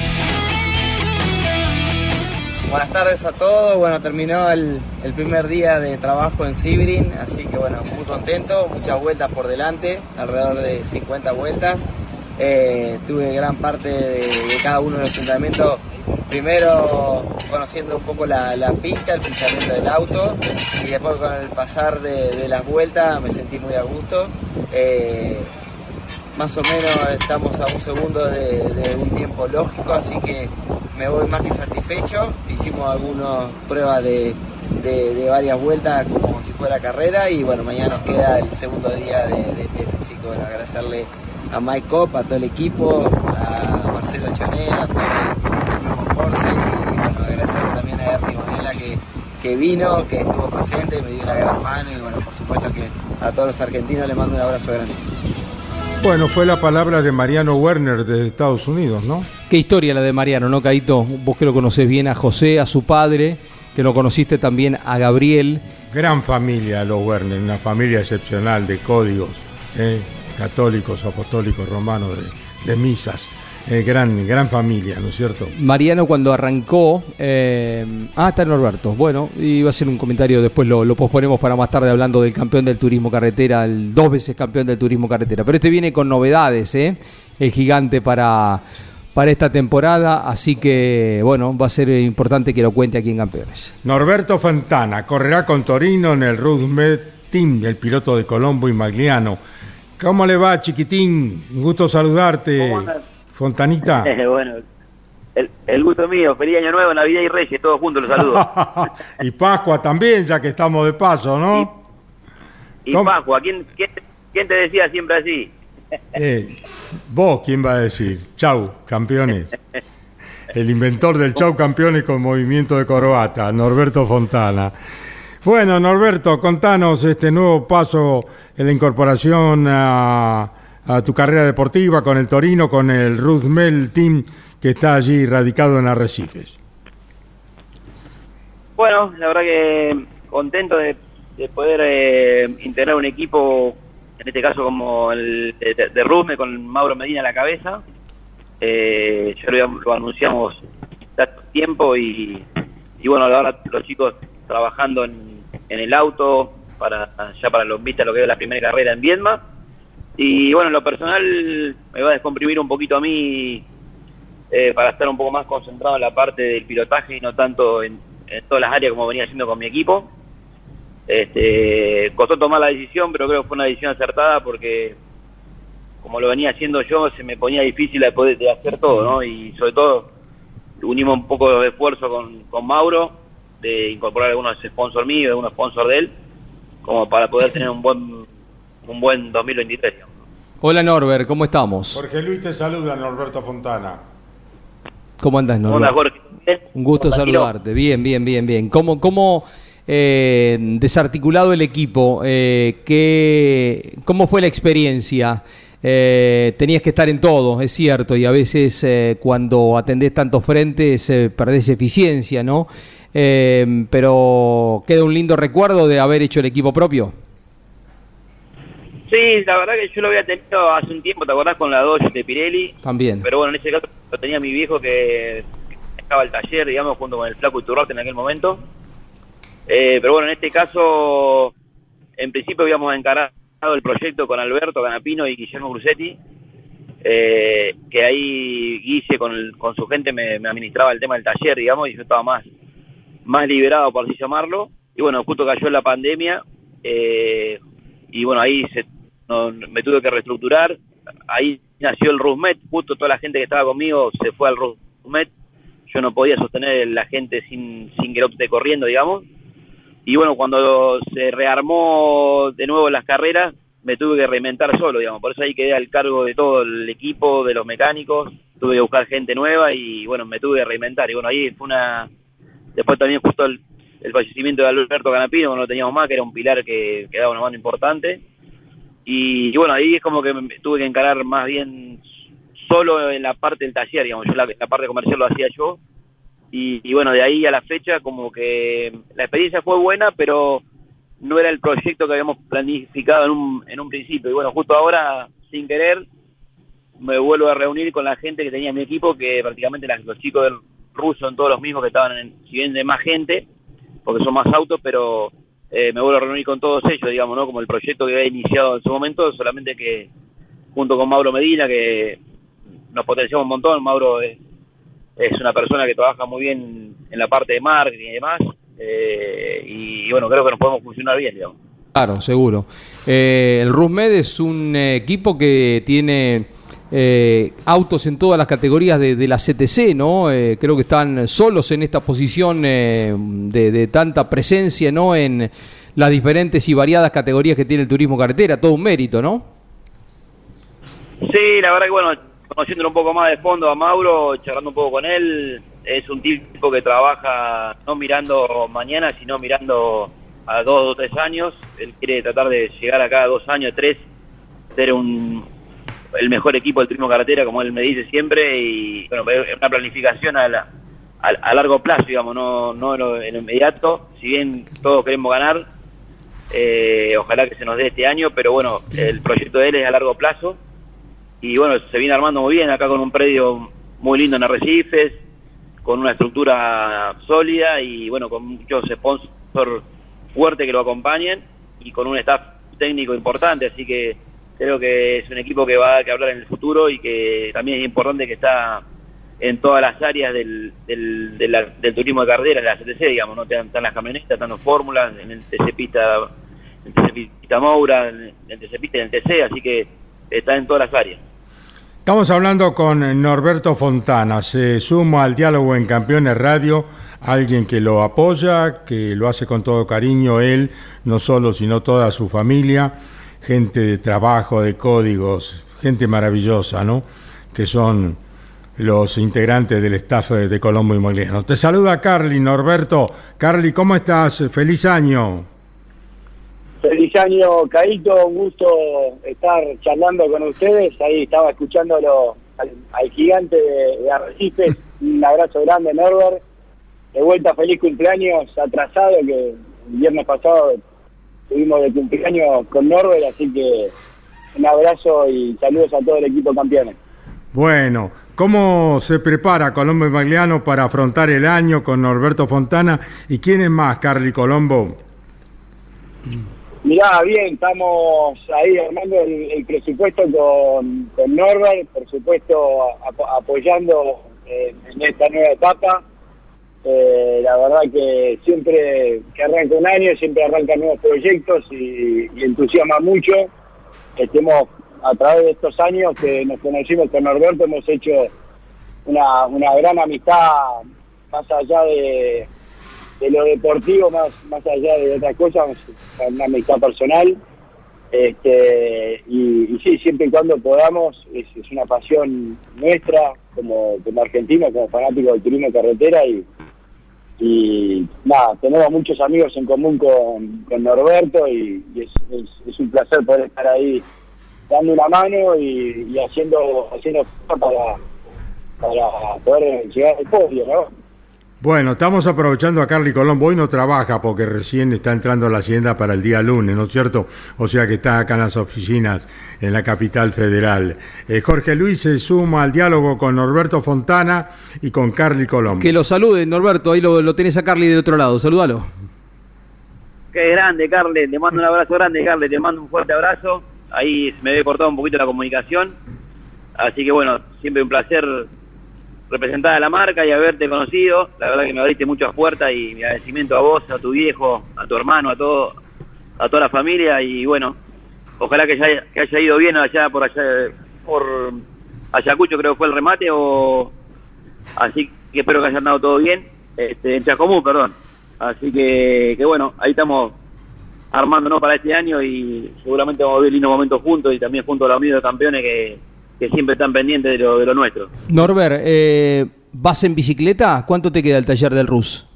Buenas tardes a todos. Bueno, terminó el, primer día de trabajo en Sibrin, así que bueno, muy contento, muchas vueltas por delante, alrededor de 50 vueltas. Eh, tuve gran parte de, cada uno de los entrenamientos, primero conociendo un poco la, la, pista, el funcionamiento del auto, y después con el pasar de, de las vueltas me sentí muy a gusto. Eh, más o menos estamos a un segundo de, un tiempo lógico, así que me voy más que satisfecho. Hicimos algunas pruebas de, varias vueltas como si fuera carrera y bueno, mañana nos queda el segundo día de, test, así agradecerle a Mike Cop, a todo el equipo, a Marcelo Chanel, a todo el, mismo Corse y, bueno, agradecerle también a Ernie que, vino, que estuvo presente me dio una gran mano y bueno, por supuesto que a todos los argentinos les mando un abrazo grande. Bueno, fue la palabra de Mariano Werner de Estados Unidos, ¿no? Qué historia la de Mariano, ¿no, Caito? Vos que lo conocés bien a José, a su padre, que lo conociste también a Gabriel. Gran familia los Werner, una familia excepcional de códigos, ¿eh? católicos, apostólicos, romanos, de, de misas. Eh, gran, gran familia, ¿no es cierto? Mariano cuando arrancó, eh, ah, está Norberto, bueno, iba a ser un comentario, después lo, lo, posponemos para más tarde hablando del campeón del turismo carretera, el dos veces campeón del turismo carretera, pero este viene con novedades, ¿eh? el gigante para, para esta temporada, así que bueno, va a ser importante que lo cuente aquí en Campeones. Norberto Fontana correrá con Torino en el Rudmed Team, el piloto de Colombo y Magliano. ¿Cómo le va, chiquitín? Un gusto saludarte. Fontanita. bueno, el, el, gusto mío. Feliz Año Nuevo, Navidad y Reyes, todos juntos los saludos. y Pascua también, ya que estamos de paso, ¿no? Y, y Pascua, ¿quién, quién, quién, te decía siempre así? eh, vos, ¿quién va a decir? Chau, campeones. El inventor del Chau Campeones con movimiento de corbata, Norberto Fontana. Bueno, Norberto, contanos este nuevo paso en la incorporación a a tu carrera deportiva con el Torino, con el Ruth Mel Team que está allí radicado en Arrecifes? Bueno, la verdad que contento de, de poder eh, integrar un equipo, en este caso como el de, de, Rusme, con Mauro Medina a la cabeza. Eh, ya lo, anunciamos hace tiempo y, y bueno, ahora los chicos trabajando en, en el auto para ya para los vistas lo que es la primera carrera en Viedma y bueno, en lo personal me va a descomprimir un poquito a mí eh, para estar un poco más concentrado en la parte del pilotaje y no tanto en, en todas las áreas como venía haciendo con mi equipo. Este, costó tomar la decisión, pero creo que fue una decisión acertada porque como lo venía haciendo yo, se me ponía difícil de poder de hacer todo, ¿no? Y sobre todo unimos un poco de esfuerzo con, con Mauro, de incorporar algunos sponsors míos, algunos sponsors de él, como para poder tener un buen un buen 2023. Hola Norbert, ¿cómo estamos? Jorge Luis te saluda, Norberto Fontana. ¿Cómo andas, Norbert? Hola, Jorge. Un gusto Hola, saludarte. Bien, bien, bien, bien. ¿Cómo, cómo eh, desarticulado el equipo? Eh, ¿qué, ¿Cómo fue la experiencia? Eh, tenías que estar en todo, es cierto, y a veces eh, cuando atendés tantos frentes eh, perdés eficiencia, ¿no? Eh, pero queda un lindo recuerdo de haber hecho el equipo propio. Sí, la verdad que yo lo había tenido hace un tiempo, ¿te acordás con la Dodge de Pirelli? También. Pero bueno, en ese caso lo tenía mi viejo que estaba el taller, digamos, junto con el Flaco Iturrarte en aquel momento. Eh, pero bueno, en este caso, en principio habíamos encarado el proyecto con Alberto Canapino y Guillermo Brusetti, eh, que ahí Guille con, el, con su gente me, me, administraba el tema del taller, digamos, y yo estaba más, más liberado, por así llamarlo. Y bueno, justo cayó la pandemia, eh, y bueno, ahí se, me tuve que reestructurar, ahí nació el Rusmet, justo toda la gente que estaba conmigo se fue al Rusmet, yo no podía sostener la gente sin, sin que esté corriendo, digamos, y bueno, cuando se rearmó de nuevo las carreras, me tuve que reinventar solo, digamos, por eso ahí quedé al cargo de todo el equipo, de los mecánicos, tuve que buscar gente nueva y bueno, me tuve que reinventar, y bueno, ahí fue una... Después también justo el, el fallecimiento de Alberto Canapino, no lo teníamos más, que era un pilar que, que daba una mano importante, y, bueno, ahí es como que me tuve que encarar más bien solo en la parte del taller, digamos, yo la, parte comercial lo hacía yo, y, bueno, de ahí a la fecha como que la experiencia fue buena, pero no era el proyecto que habíamos planificado en un, en un principio. Y bueno, justo ahora, sin querer, me vuelvo a reunir con la gente que tenía en mi equipo, que prácticamente los chicos del ruso son todos los mismos que estaban, en, si bien de más gente, porque son más autos, pero eh, me vuelvo a reunir con todos ellos, digamos, ¿no? Como el proyecto que había iniciado en su momento, solamente que junto con Mauro Medina, que nos potenciamos un montón, Mauro es, es una persona que trabaja muy bien en la parte de marketing y demás, eh, y, bueno, creo que nos podemos funcionar bien, digamos. Claro, seguro. Eh, el RUSMED es un equipo que tiene eh, autos en todas las categorías de, la CTC, ¿no? Eh, creo que están solos en esta posición eh, de, de, tanta presencia, ¿no? En las diferentes y variadas categorías que tiene el turismo carretera, todo un mérito, ¿no? Sí, la verdad que bueno, conociéndolo un poco más de fondo a Mauro, charlando un poco con él, es un tipo que trabaja no mirando mañana, sino mirando a dos o tres años. Él quiere tratar de llegar acá a dos años, tres, ser un el mejor equipo del turismo carretera, como él me dice siempre, y bueno, es una planificación a, la, a, a largo plazo, digamos, no, no en lo, en lo inmediato. Si bien todos queremos ganar, eh, ojalá que se nos dé este año, pero bueno, el proyecto de él es a largo plazo. Y bueno, se viene armando muy bien acá con un predio muy lindo en Arrecifes, con una estructura sólida y bueno, con muchos sponsors fuertes que lo acompañen y con un staff técnico importante, así que creo que es un equipo que va a hablar en el futuro y que también es importante que está en todas las áreas del, del, turismo de carrera, en la CTC, digamos, ¿no? Están las camionetas, están los fórmulas, en el TC Pista, en TC Moura, en el TC Pista y en el TC, así que está en todas las áreas. Estamos hablando con Norberto Fontana, se suma al diálogo en Campeones Radio, alguien que lo apoya, que lo hace con todo cariño, él, no solo, sino toda su familia, gente de trabajo, de códigos, gente maravillosa, ¿no? Que son los integrantes del staff de Colombo y Magliano. Te saluda Carly, Norberto. Carly, ¿cómo estás? Feliz año. Feliz año, Caito, un gusto estar charlando con ustedes. Ahí estaba escuchándolo al, al gigante de, de Arrecifes. Un abrazo grande, Norbert. De vuelta, feliz cumpleaños atrasado, que el viernes pasado estuvimos de cumpleaños con Norbert, así que un abrazo y saludos a todo el equipo campeones. Bueno, ¿cómo se prepara Colombo y Magliano para afrontar el año con Norberto Fontana? ¿Y quién es más, Carly Colombo? Mirá, bien, estamos ahí armando el, el presupuesto con, con, Norbert, por supuesto ap apoyando eh, en esta nueva etapa. Eh, la verdad que siempre que arranca un año, siempre arrancan nuevos proyectos y, entusiasma mucho. Estemos a través de estos años que nos conocimos con Norberto, hemos hecho una, una gran amistad más allá de, de lo deportivo, más, más allá de otras cosas, una amistad personal. Este, y, sí, siempre y cuando podamos, es, es una pasión nuestra como, como argentinos, como fanáticos del turismo carretera y, y nada, tenemos muchos amigos en común con, con Norberto y, es, un placer poder estar ahí dando una mano y, y haciendo haciendo para, para poder llegar al podio, ¿no? Bueno, estamos aprovechando a Carly Colombo. Hoy no trabaja porque recién está entrando a la hacienda para el día lunes, ¿no es cierto? O sea que está acá en las oficinas en la capital federal. Eh, Jorge Luis se suma al diálogo con Norberto Fontana y con Carly Colombo. Que lo salude, Norberto. Ahí lo, lo tenés a Carly del otro lado. Salúdalo. Qué grande, Carly. Te mando un abrazo grande, Carly. Te mando un fuerte abrazo. Ahí me había cortado un poquito la comunicación. Así que bueno, siempre un placer representar a la marca y haberte conocido. La verdad que me abriste muchas puertas y mi agradecimiento a vos, a tu viejo, a tu hermano, a todo, a toda la familia y bueno, ojalá que haya, que haya ido bien allá por allá por Ayacucho, creo que fue el remate, o así que espero que haya andado todo bien, este, en Chacomú, perdón. Así que, que bueno, ahí estamos armándonos para este año y seguramente vamos a vivir lindos momentos juntos y también junto a los amigos de campeones que, que siempre están pendientes de lo, de lo nuestro. Norbert, eh, ¿vas en bicicleta? ¿Cuánto te queda el taller del RUS?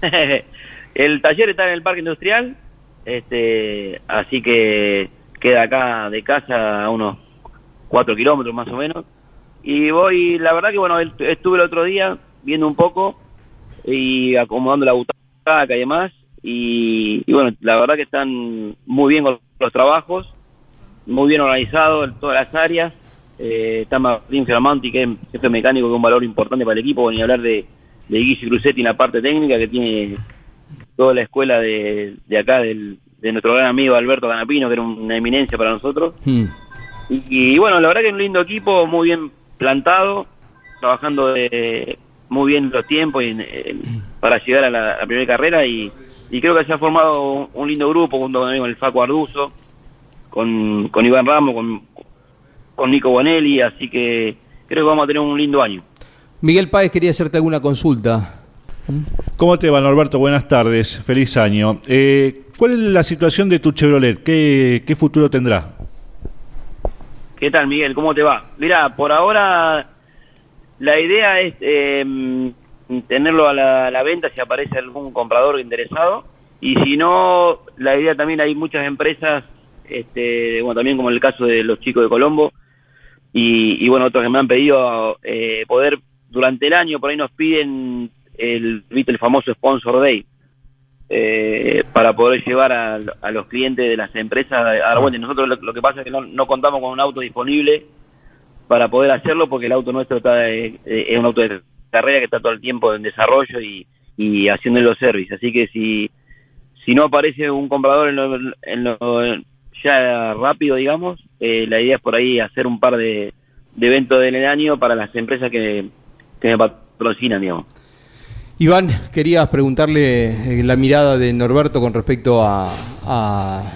el taller está en el parque industrial, este, así que queda acá de casa a unos 4 kilómetros más o menos. Y voy, la verdad que bueno, estuve el otro día viendo un poco y acomodando la butaca y demás. Y, bueno, la verdad que están muy bien con los trabajos, muy bien organizados en todas las áreas. Eh, está Martín Fermanti, que es jefe mecánico, que es un valor importante para el equipo. Bueno, y hablar de, de Guille Cruzetti en la parte técnica, que tiene toda la escuela de, de acá, del, de nuestro gran amigo Alberto Canapino, que era una eminencia para nosotros. Hmm. Y, bueno, la verdad que es un lindo equipo, muy bien plantado, trabajando de, muy bien los tiempos y, eh, para llegar a la, primera carrera y, creo que se ha formado un lindo grupo junto con el Faco Arduzo, con, con Iván Ramos, con, con Nico Bonelli, así que creo que vamos a tener un lindo año. Miguel Páez quería hacerte alguna consulta. ¿Cómo te va, Norberto? Buenas tardes, feliz año. Eh, ¿Cuál es la situación de tu Chevrolet? ¿Qué, qué futuro tendrá? ¿Qué tal, Miguel? ¿Cómo te va? Mira, por ahora la idea es eh, tenerlo a la, venta si aparece algún comprador interesado. Y si no, la idea también hay muchas empresas, este, bueno, también como en el caso de los chicos de Colombo, y, bueno, otros que me han pedido eh, poder, durante el año, por ahí nos piden el, el famoso Sponsor Day, eh, para poder llevar a, los clientes de las empresas. A la Nosotros lo, que pasa es que no, contamos con un auto disponible para poder hacerlo porque el auto nuestro está eh, eh, es un auto de carrera que está todo el tiempo en desarrollo y, y haciendo los servicios. Así que si, si no aparece un comprador en lo, ya rápido, digamos, la idea es por ahí hacer un par de, de eventos del año para las empresas que, que me patrocinan, digamos. Iván, querías preguntarle eh, la mirada de Norberto con respecto a,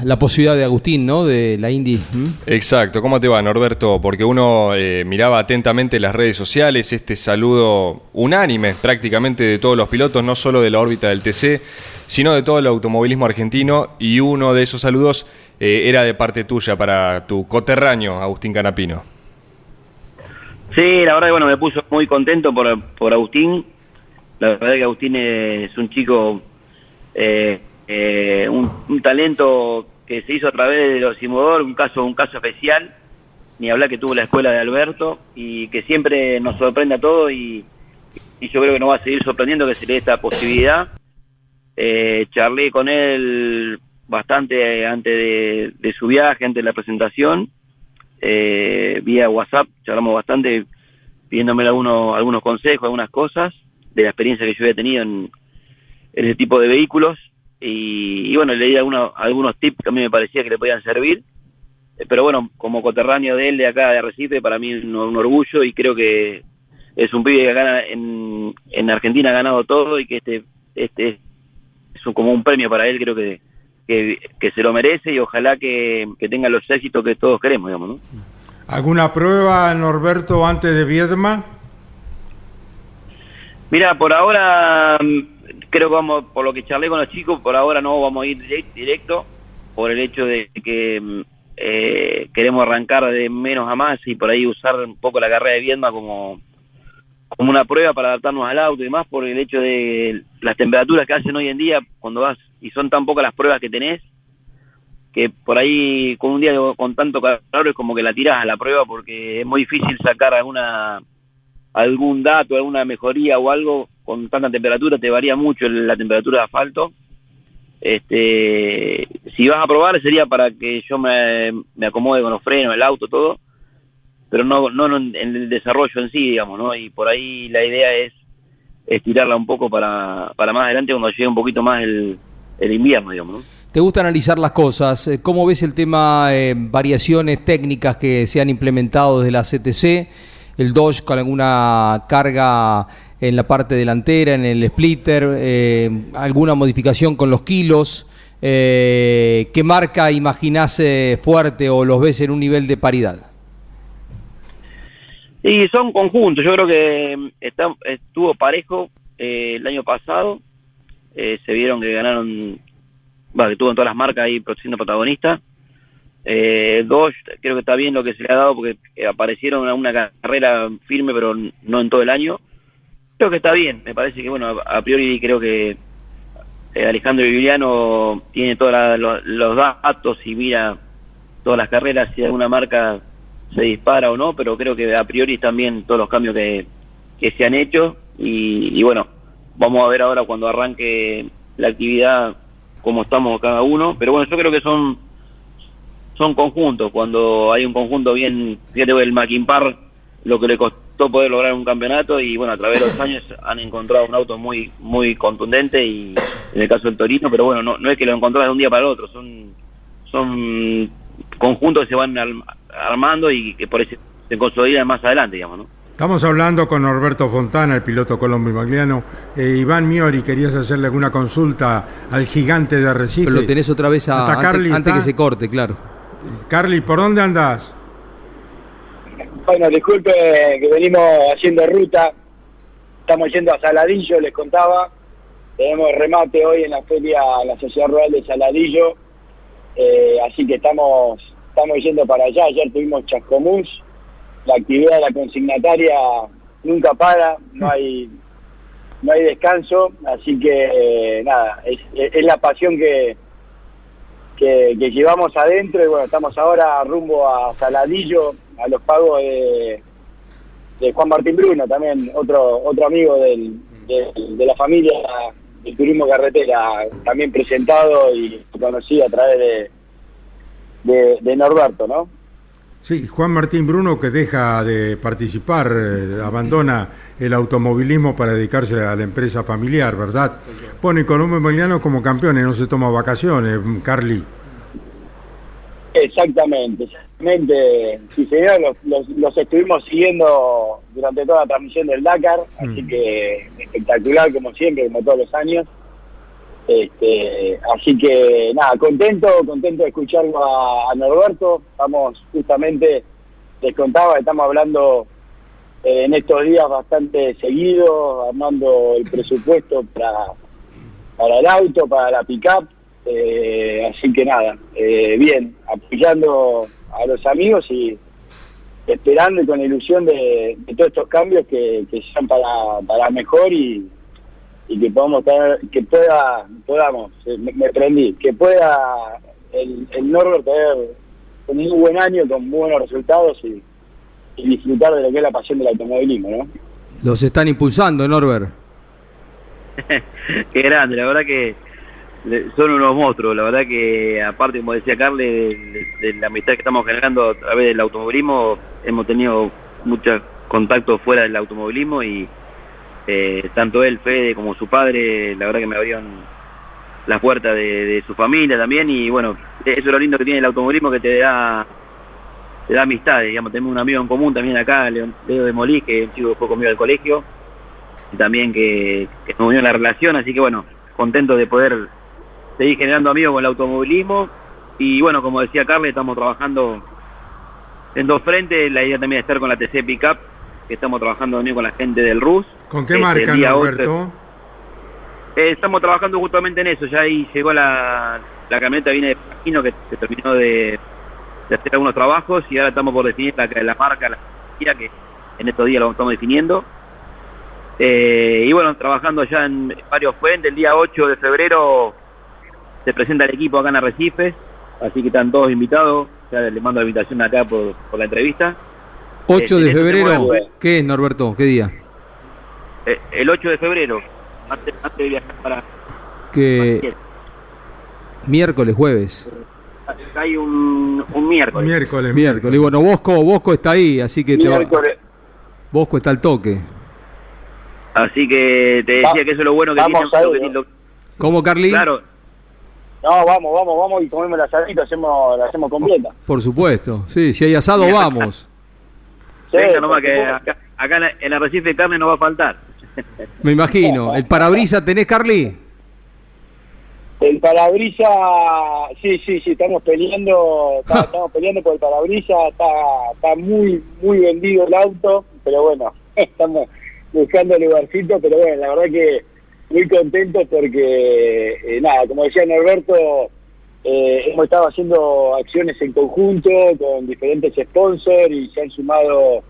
la posibilidad de Agustín, ¿no? De la Indy. Exacto. ¿Cómo te va, Norberto? Porque uno eh, miraba atentamente las redes sociales, este saludo unánime prácticamente de todos los pilotos, no solo de la órbita del TC, sino de todo el automovilismo argentino, y uno de esos saludos eh, era de parte tuya para tu coterráneo, Agustín Canapino. Sí, la verdad que bueno, me puso muy contento por, por Agustín la verdad que Agustín es un chico, eh, eh, un, talento que se hizo a través de los Simodor, un caso, un caso especial, ni hablar que tuvo la escuela de Alberto y que siempre nos sorprende a todos y, yo creo que nos va a seguir sorprendiendo que se le dé esta posibilidad. Charlé con él bastante antes de, su viaje, antes de la presentación, eh, vía WhatsApp, charlamos bastante pidiéndome algunos, algunos consejos, algunas cosas de la experiencia que yo había tenido en, ese tipo de vehículos y, bueno, le di algunos, algunos tips que a mí me parecía que le podían servir. Eh, pero bueno, como coterráneo de él de acá de Recife, para mí es un, orgullo y creo que es un pibe que gana en, en Argentina ha ganado todo y que este este es como un premio para él, creo que, que, se lo merece y ojalá que, que, tenga los éxitos que todos queremos, digamos, ¿no? ¿Alguna prueba, Norberto, antes de Viedma? Mira, por ahora mm, creo que vamos, por lo que charlé con los chicos, por ahora no vamos a ir directo, por el hecho de que mm, eh, queremos arrancar de menos a más y por ahí usar un poco la carrera de Viedma como, como una prueba para adaptarnos al auto y demás, por el hecho de las temperaturas que hacen hoy en día cuando vas y son tan pocas las pruebas que tenés que por ahí con un día con tanto calor es como que la tiras a la prueba porque es muy difícil sacar alguna algún dato, alguna mejoría o algo con tanta temperatura, te varía mucho la temperatura de asfalto. Este, si vas a probar sería para que yo me, me acomode con los frenos, el auto, todo, pero no, no en el desarrollo en sí, digamos, ¿no? Y por ahí la idea es estirarla un poco para, para más adelante cuando llegue un poquito más el, el invierno, digamos, ¿no? ¿Te gusta analizar las cosas? Eh, ¿Cómo ves el tema eh, variaciones técnicas que se han implementado desde la CTC? el Dodge con alguna carga en la parte delantera, en el splitter, eh, alguna modificación con los kilos. Eh, ¿Qué marca imaginás fuerte o los ves en un nivel de paridad? Y son conjuntos, yo creo que está, estuvo parejo eh, el año pasado, eh, se vieron que ganaron, bueno, que tuvo en todas las marcas ahí siendo protagonista. Eh, creo que está bien lo que se le ha dado porque eh, aparecieron en una carrera firme, pero no en todo el año. Creo que está bien, me parece que, bueno, a, priori creo que eh, Alejandro Viviano tiene todos los datos y mira todas las carreras si alguna marca se dispara o no, pero creo que a priori también todos los cambios que, que se han hecho y, y bueno, vamos a ver ahora cuando arranque la actividad cómo estamos cada uno, pero bueno, yo creo que son son conjuntos, cuando hay un conjunto bien, fíjate el Maquimpar, lo que le costó poder lograr un campeonato y bueno, a través de los años han encontrado un auto muy muy contundente y en el caso del Torino, pero bueno, no, no es que lo encontrás de un día para el otro, son son conjuntos que se van armando y que por eso se consolidan más adelante, digamos, ¿no? Estamos hablando con Norberto Fontana, el piloto Colombo y Magliano. Eh, Iván Miori, querías hacerle alguna consulta al gigante de Recife. Pero lo tenés otra vez a- ¿Hasta antes, Carly antes que se corte, claro. Carly, ¿por dónde andás? Bueno, disculpe que venimos haciendo ruta. Estamos yendo a Saladillo, les contaba. Tenemos remate hoy en la feria, en la Sociedad Rural de Saladillo. Eh, así que estamos estamos yendo para allá. Ayer tuvimos Chascomús. La actividad de la consignataria nunca para, no hay no hay descanso. Así que, eh, nada, es, es la pasión que, que, llevamos adentro y bueno, estamos ahora rumbo a Saladillo, a los pagos de, de Juan Martín Bruno, también otro otro amigo de, la familia del turismo carretera, también presentado y conocido a través de, de Norberto, ¿no? Sí, Juan Martín Bruno que deja de participar, eh, abandona el automovilismo para dedicarse a la empresa familiar, ¿verdad? Bueno, y Colombo y Magliano como campeones, no se toma vacaciones, mm, Carly. Exactamente, exactamente. Sí, señor, los, los, los estuvimos siguiendo durante toda la transmisión del Dakar, así que espectacular como siempre, como todos los años. Este, así que nada, contento, contento de escucharlo a, Norberto. Estamos justamente, les contaba, estamos hablando eh, en estos días bastante seguido, armando el presupuesto para, para el auto, para la pick-up. Eh, así que nada, eh, bien, apoyando a los amigos y esperando y con ilusión de, de todos estos cambios que, que sean para, para mejor y, y que podamos tener, que pueda, podamos, eh, me, me prendí, que pueda el, el Norbert tener un muy buen año con muy buenos resultados y, y disfrutar de lo que es la pasión del automovilismo, ¿no? Los están impulsando, Norbert. Qué grande, la verdad que son unos monstruos, la verdad que aparte, como decía Carle, de, de la amistad que estamos generando a través del automovilismo, hemos tenido muchos contactos fuera del automovilismo y eh, tanto él, Fede, como su padre, la verdad que me abrieron las puertas de, su familia también y bueno, eso es lo lindo que tiene el automovilismo que te da te da amistades, digamos, tenemos un amigo en común también acá, Leo, de Molí, que un chico fue conmigo al colegio, y también que, que nos unió la relación, así que bueno, contento de poder seguir generando amigos con el automovilismo. Y bueno, como decía Carle, estamos trabajando en dos frentes. La idea también es estar con la TC Pickup, que estamos trabajando también con la gente del RUS. ¿Con qué Este, marca? 8. Eh, estamos trabajando justamente en eso. Ya ahí llegó la, la camioneta, viene de Pagino, que se terminó de, de hacer algunos trabajos y ahora estamos por definir la, la marca, la que en estos días lo estamos definiendo. Eh, y bueno, trabajando ya en varios frentes. El día 8 de febrero se presenta el equipo acá en Arrecifes, así que están todos invitados. Ya les mando la invitación acá por, por la entrevista. 8 de Este, febrero. mueve. ¿Qué es, Norberto? ¿Qué día? Eh, el 8 de febrero, antes, antes de viajar para... Que miércoles, jueves. Hay un, un miércoles. Miércoles. Miércoles. Y bueno, Bosco, Bosco está ahí, así que te va- Miércoles. Bosco está al toque. Así que te decía que eso es lo bueno que Vamos tiene... a lo ir, que- ¿no? lo- ¿Cómo, Carly? claro, No, vamos, vamos, vamos y comemos la asadito, hacemos, la hacemos completa. Por supuesto. Sí, si hay asado, vamos. venga nomás que acá, acá en la- en Arrecife de carne no va a faltar. Me imagino. ¿El parabrisa tenés, Carly? El parabrisa, sí, sí, sí, estamos peleando, está- estamos peleando por el parabrisa, está, está muy, muy vendido el auto, pero bueno, estamos buscando lugarcito, pero bueno, la verdad que muy contento porque, eh, nada, como decía Norberto, eh, hemos estado haciendo acciones en conjunto con diferentes sponsors y se han sumado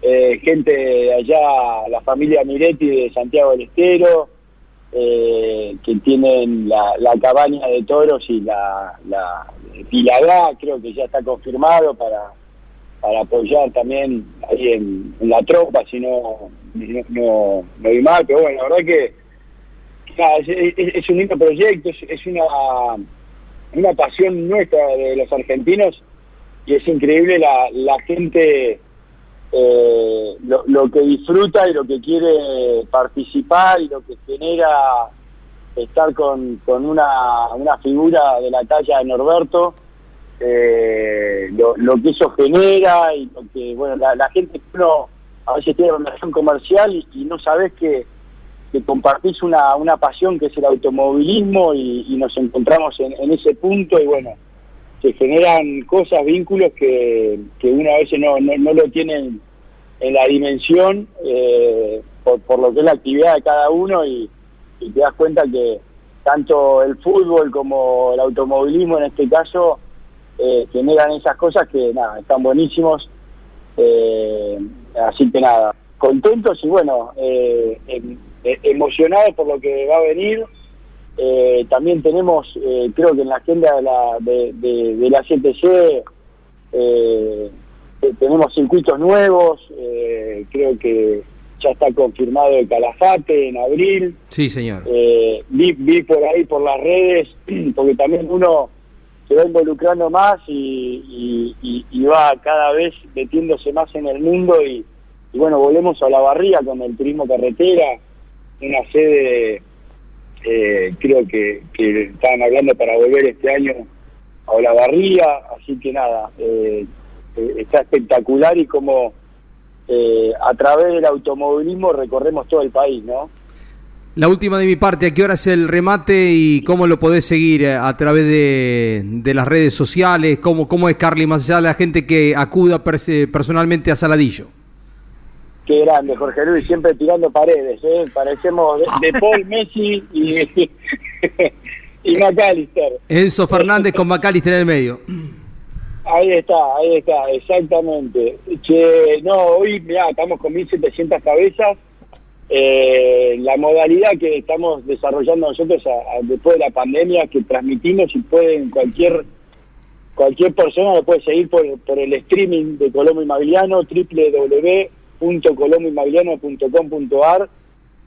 eh, gente allá, la familia Miretti de Santiago del Estero, eh, que tienen la, cabaña de toros y la, la Piladá, creo que ya está confirmado para, para apoyar también ahí en, la tropa, si no, no, no, no hay mal, pero bueno, la verdad que es, un lindo proyecto, es una, una pasión nuestra de los argentinos y es increíble la, la gente eh, lo, que disfruta y lo que quiere participar y lo que genera estar con, con una, una figura de la talla de Norberto, eh, lo, que eso genera y lo que, bueno, la, la gente uno a veces tiene relación comercial y, y no sabes que, que compartís una, una pasión que es el automovilismo y, nos encontramos en, en ese punto y bueno, se generan cosas, vínculos que, que uno a veces no, no, no lo tiene en, la dimensión eh, por, por lo que es la actividad de cada uno y, te das cuenta que tanto el fútbol como el automovilismo en este caso eh, generan esas cosas que nada, están buenísimos. Eh, así que nada, contentos y bueno, eh, eh, emocionados por lo que va a venir. Eh, también tenemos, eh, creo que en la agenda de la, de, de- de la CTC, eh, eh, tenemos circuitos nuevos, eh, creo que ya está confirmado el Calafate en abril. Sí, señor. Eh, vi, vi por ahí por las redes, porque también uno se va involucrando más y, y- y- y va cada vez metiéndose más en el mundo y, y bueno, volvemos a la barría con el turismo carretera, una sede, eh, creo que, que estaban hablando para volver este año a la barría, así que nada, eh, eh, está espectacular y como eh, a través del automovilismo recorremos todo el país, ¿no? La última de mi parte, ¿a qué hora es el remate y cómo lo podés seguir a través de, las redes sociales? ¿Cómo, ¿Cómo es Carly, más allá la gente que acuda personalmente a Saladillo? Qué grande, Jorge Luis, siempre tirando paredes, ¿eh? Parecemos de, de Paul Messi y, y McAllister. Enzo Fernández con Macalister en el medio. Ahí está, ahí está, exactamente. Que no, hoy, mirá, estamos con 1.700 cabezas. Eh, la modalidad que estamos desarrollando nosotros a- a- después de la pandemia, que transmitimos y pueden cualquier cualquier persona lo puede seguir por, por el streaming de Colombo Inmobiliano, www.colomboinmobiliano.com.ar.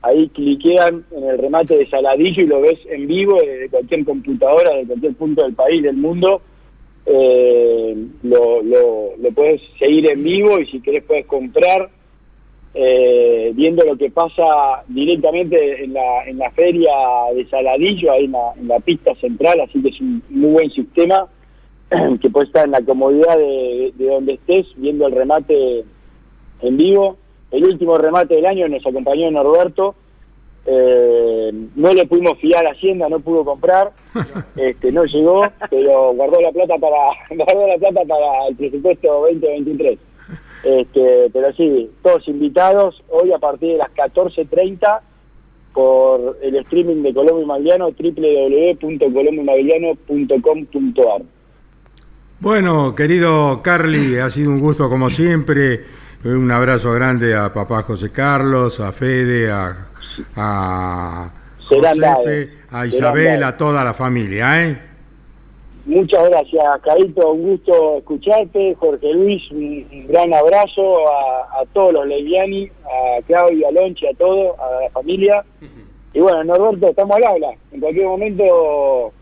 Ahí cliquean en el remate de Saladillo y lo ves en vivo desde cualquier computadora, de cualquier punto del país, del mundo. Eh, lo, lo, lo puedes seguir en vivo y si querés puedes comprar eh, viendo lo que pasa directamente en la, en la feria de Saladillo, ahí en la, en la pista central, así que es un muy buen sistema que puede estar en la comodidad de donde estés viendo el remate en vivo. El último remate del año nos acompañó Norberto. Eh, no le pudimos fiar a Hacienda, no pudo comprar, este, no llegó, pero guardó la plata para guardó la plata para el presupuesto 2023. Este, pero sí, todos invitados hoy a partir de las 14.30 por el streaming de Colombo Inmobiliano www.colomboinmobiliano.com.ar. Bueno, querido Carly, ha sido un gusto como siempre. Un abrazo grande a papá José Carlos, a Fede, a, a Josepe, a Isabel, a toda la familia, ¿eh? Muchas gracias, Carito. Un gusto escucharte. Jorge Luis, un, un gran abrazo a, a todos los Leviani, a Claudio, a Lonchi, a todos, a la familia. Y bueno, Norberto, estamos al habla. En cualquier momento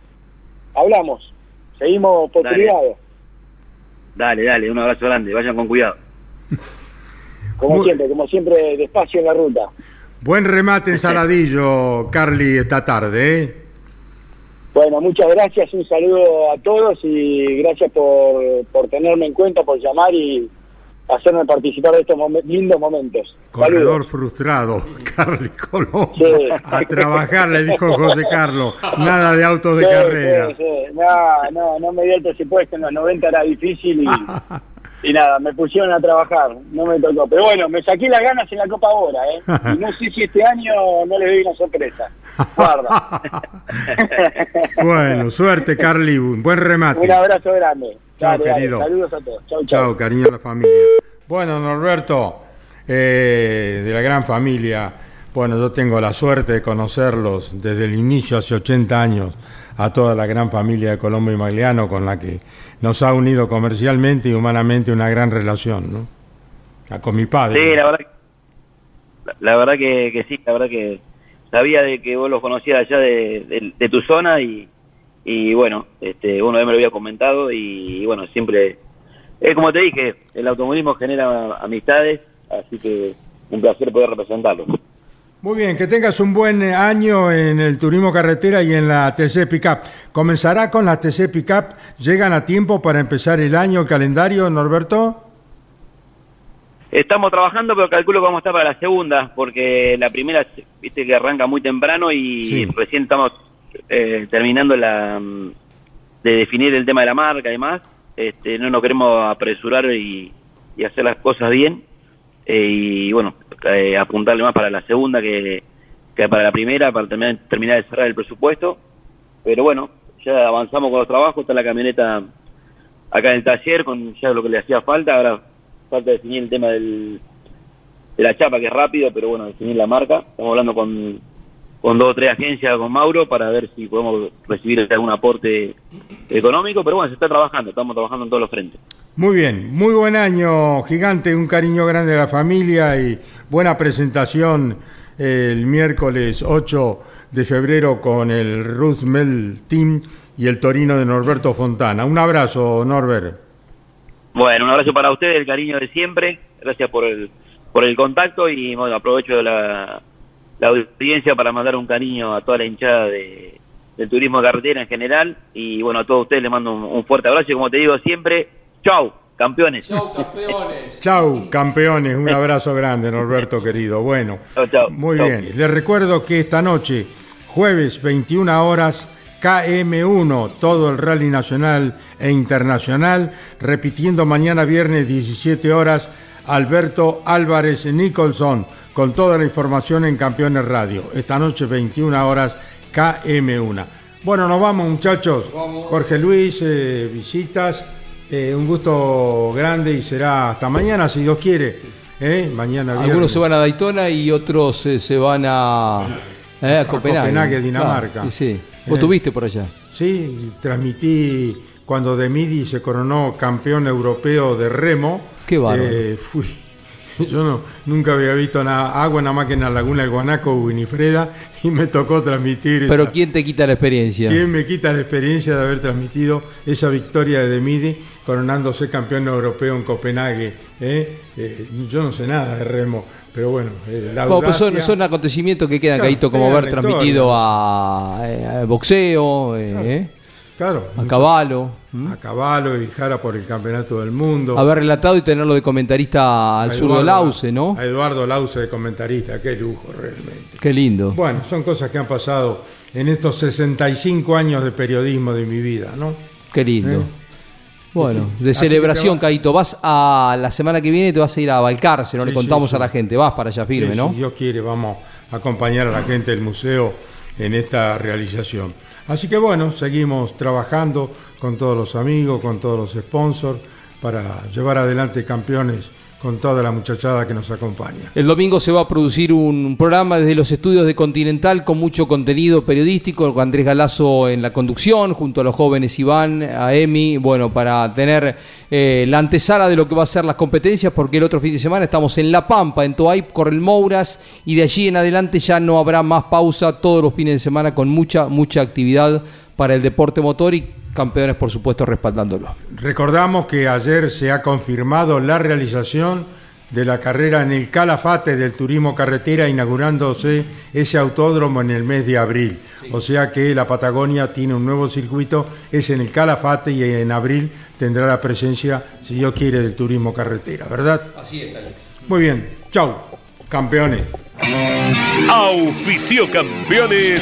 hablamos. Seguimos por Dale. Dale, dale, un abrazo grande, vayan con cuidado. como Muy- siempre, como siempre, despacio en la ruta. Buen remate en Saladillo, Carly, esta tarde, ¿eh? Bueno, muchas gracias, un saludo a todos y gracias por, por tenerme en cuenta, por llamar y hacerme participar de estos lindos momentos. Corredor Saludos. frustrado, Carly. Sí. A trabajar, le dijo José Carlos. Nada de autos de carrera. sí. No, no, no me dio el presupuesto, en los 90 era difícil y, y nada, me pusieron a trabajar, no me tocó. Pero bueno, me saqué las ganas en la Copa ahora, ¿eh? Y no sé si este año no le doy una sorpresa. Guarda. bueno, suerte, Carly. Buen remate. Un abrazo grande. Chao, Dale, dale, querido. Saludos a todos. Chau. Chao, cariño a la familia. Bueno, Norberto, eh, de la gran familia, bueno, yo tengo la suerte de conocerlos desde el inicio, hace 80 años, a toda la gran familia de Colombo y Magliano, con la que nos ha unido comercialmente y humanamente una gran relación, ¿no? Ah, Con mi padre. Sí, la verdad, la, la verdad que, que sí, la verdad que sabía de que vos los conocías allá de, de- de tu zona y, y bueno, este, uno me lo había comentado y, bueno, siempre, es como te dije, el automovilismo genera amistades, así que un placer poder representarlo. Muy bien, que tengas un buen eh, año en el turismo carretera y en la TC Pickup. Comenzará con la TC Pickup. ¿Llegan a tiempo para empezar el año, el calendario, Norberto? Estamos trabajando, pero calculo que vamos a estar para la segunda, porque la primera, viste que arranca muy temprano y Sí. recién estamos eh, terminando la mm, de definir el tema de la marca y demás. Este, no nos queremos apresurar y, y hacer las cosas bien. Eh, y bueno, eh, apuntarle más para la segunda que, que para la primera, para terminar, terminar de cerrar el presupuesto. Pero bueno, ya avanzamos con los trabajos, está la camioneta acá en el taller con ya lo que le hacía falta, ahora falta definir el tema del, de la chapa que es rápido, pero bueno, definir la marca. Estamos hablando con, con dos o tres agencias con Mauro para ver si podemos recibir algún aporte económico, pero bueno, se está trabajando, estamos trabajando en todos los frentes. Muy bien, muy buen año, gigante, un cariño grande a la familia y buena presentación eh, el miércoles 8 de febrero con el Roosevelt Team y el Torino de Norberto Fontana. Un abrazo, Norbert. Bueno, un abrazo para ustedes, el cariño de siempre, gracias por el, por el contacto y bueno, aprovecho la, la audiencia para mandar un cariño a toda la hinchada de, del turismo de carretera en general y bueno, a todos ustedes les mando un, un fuerte abrazo y como te digo siempre, chau, campeones. campeones. Chau, campeones, un abrazo grande, Norberto querido. Bueno, Chau, chau. muy Chau. bien. Les recuerdo que esta noche, jueves 21 horas, KM1, todo el rally nacional e internacional, repitiendo mañana viernes 17 horas, Alberto Álvarez Nicholson, con toda la información en Campeones Radio. Esta noche 21 horas, KM1. Bueno, nos vamos muchachos. Jorge Luis, eh, visitas. Eh, un gusto grande y será hasta mañana, si Dios quiere. ¿Eh? Mañana Algunos viernes. se van a Daytona y otros se van a, a Copenhague. Copenhague, Dinamarca. Claro, sí, sí. Vos Eh. tuviste por allá. Sí, transmití cuando De Midi se coronó campeón europeo de remo. Qué bárbaro. Fui, yo no, nunca había visto nada, agua nada más que en la laguna del Guanaco, Winifreda, y me tocó transmitir. Pero esa- ¿quién te quita la experiencia? ¿Quién me quita la experiencia de haber transmitido esa victoria de Demidi coronándose campeón europeo en Copenhague? ¿eh? Eh, yo no sé nada de remo, pero bueno, eh, la pues son, son acontecimientos que quedan, Claro, Caíto, como haber transmitido a, eh, a boxeo, eh, Claro, a caballo, a caballo y Jara por el campeonato del mundo. haber relatado y tenerlo de comentarista al zurdo Lauce, ¿no? A Eduardo Lauce de comentarista, qué lujo realmente. Qué lindo. Bueno, son cosas que han pasado en estos 65 años de periodismo de mi vida, ¿no? Qué lindo. ¿Eh? Bueno, Así de celebración, Caíto. Vas a la semana que viene, te vas a ir a Balcarce, no Sí, le contamos sí, a la gente. Vas para allá firme, ¿no? Si Dios quiere, vamos a acompañar a la gente del museo en esta realización. Así que bueno, seguimos trabajando con todos los amigos, con todos los sponsors, para llevar adelante campeones con toda la muchachada que nos acompaña. El domingo se va a producir un programa desde los estudios de Continental con mucho contenido periodístico, con Andrés Galazo en la conducción, junto a los jóvenes Iván, a Emi, bueno, para tener eh, la antesala de lo que va a ser las competencias, porque el otro fin de semana estamos en La Pampa, en Toay, Correl Mouras, y de allí en adelante ya no habrá más pausa todos los fines de semana con mucha, mucha actividad para el deporte motor y campeones, por supuesto, respaldándolo. Recordamos que ayer se ha confirmado la realización de la carrera en el Calafate del Turismo Carretera, inaugurándose ese autódromo en el mes de abril. O sea que la Patagonia tiene un nuevo circuito, es en el Calafate y en abril tendrá la presencia, si Dios quiere, del Turismo Carretera, ¿verdad? Así es, Muy bien, chau, campeones. Auspicio campeones.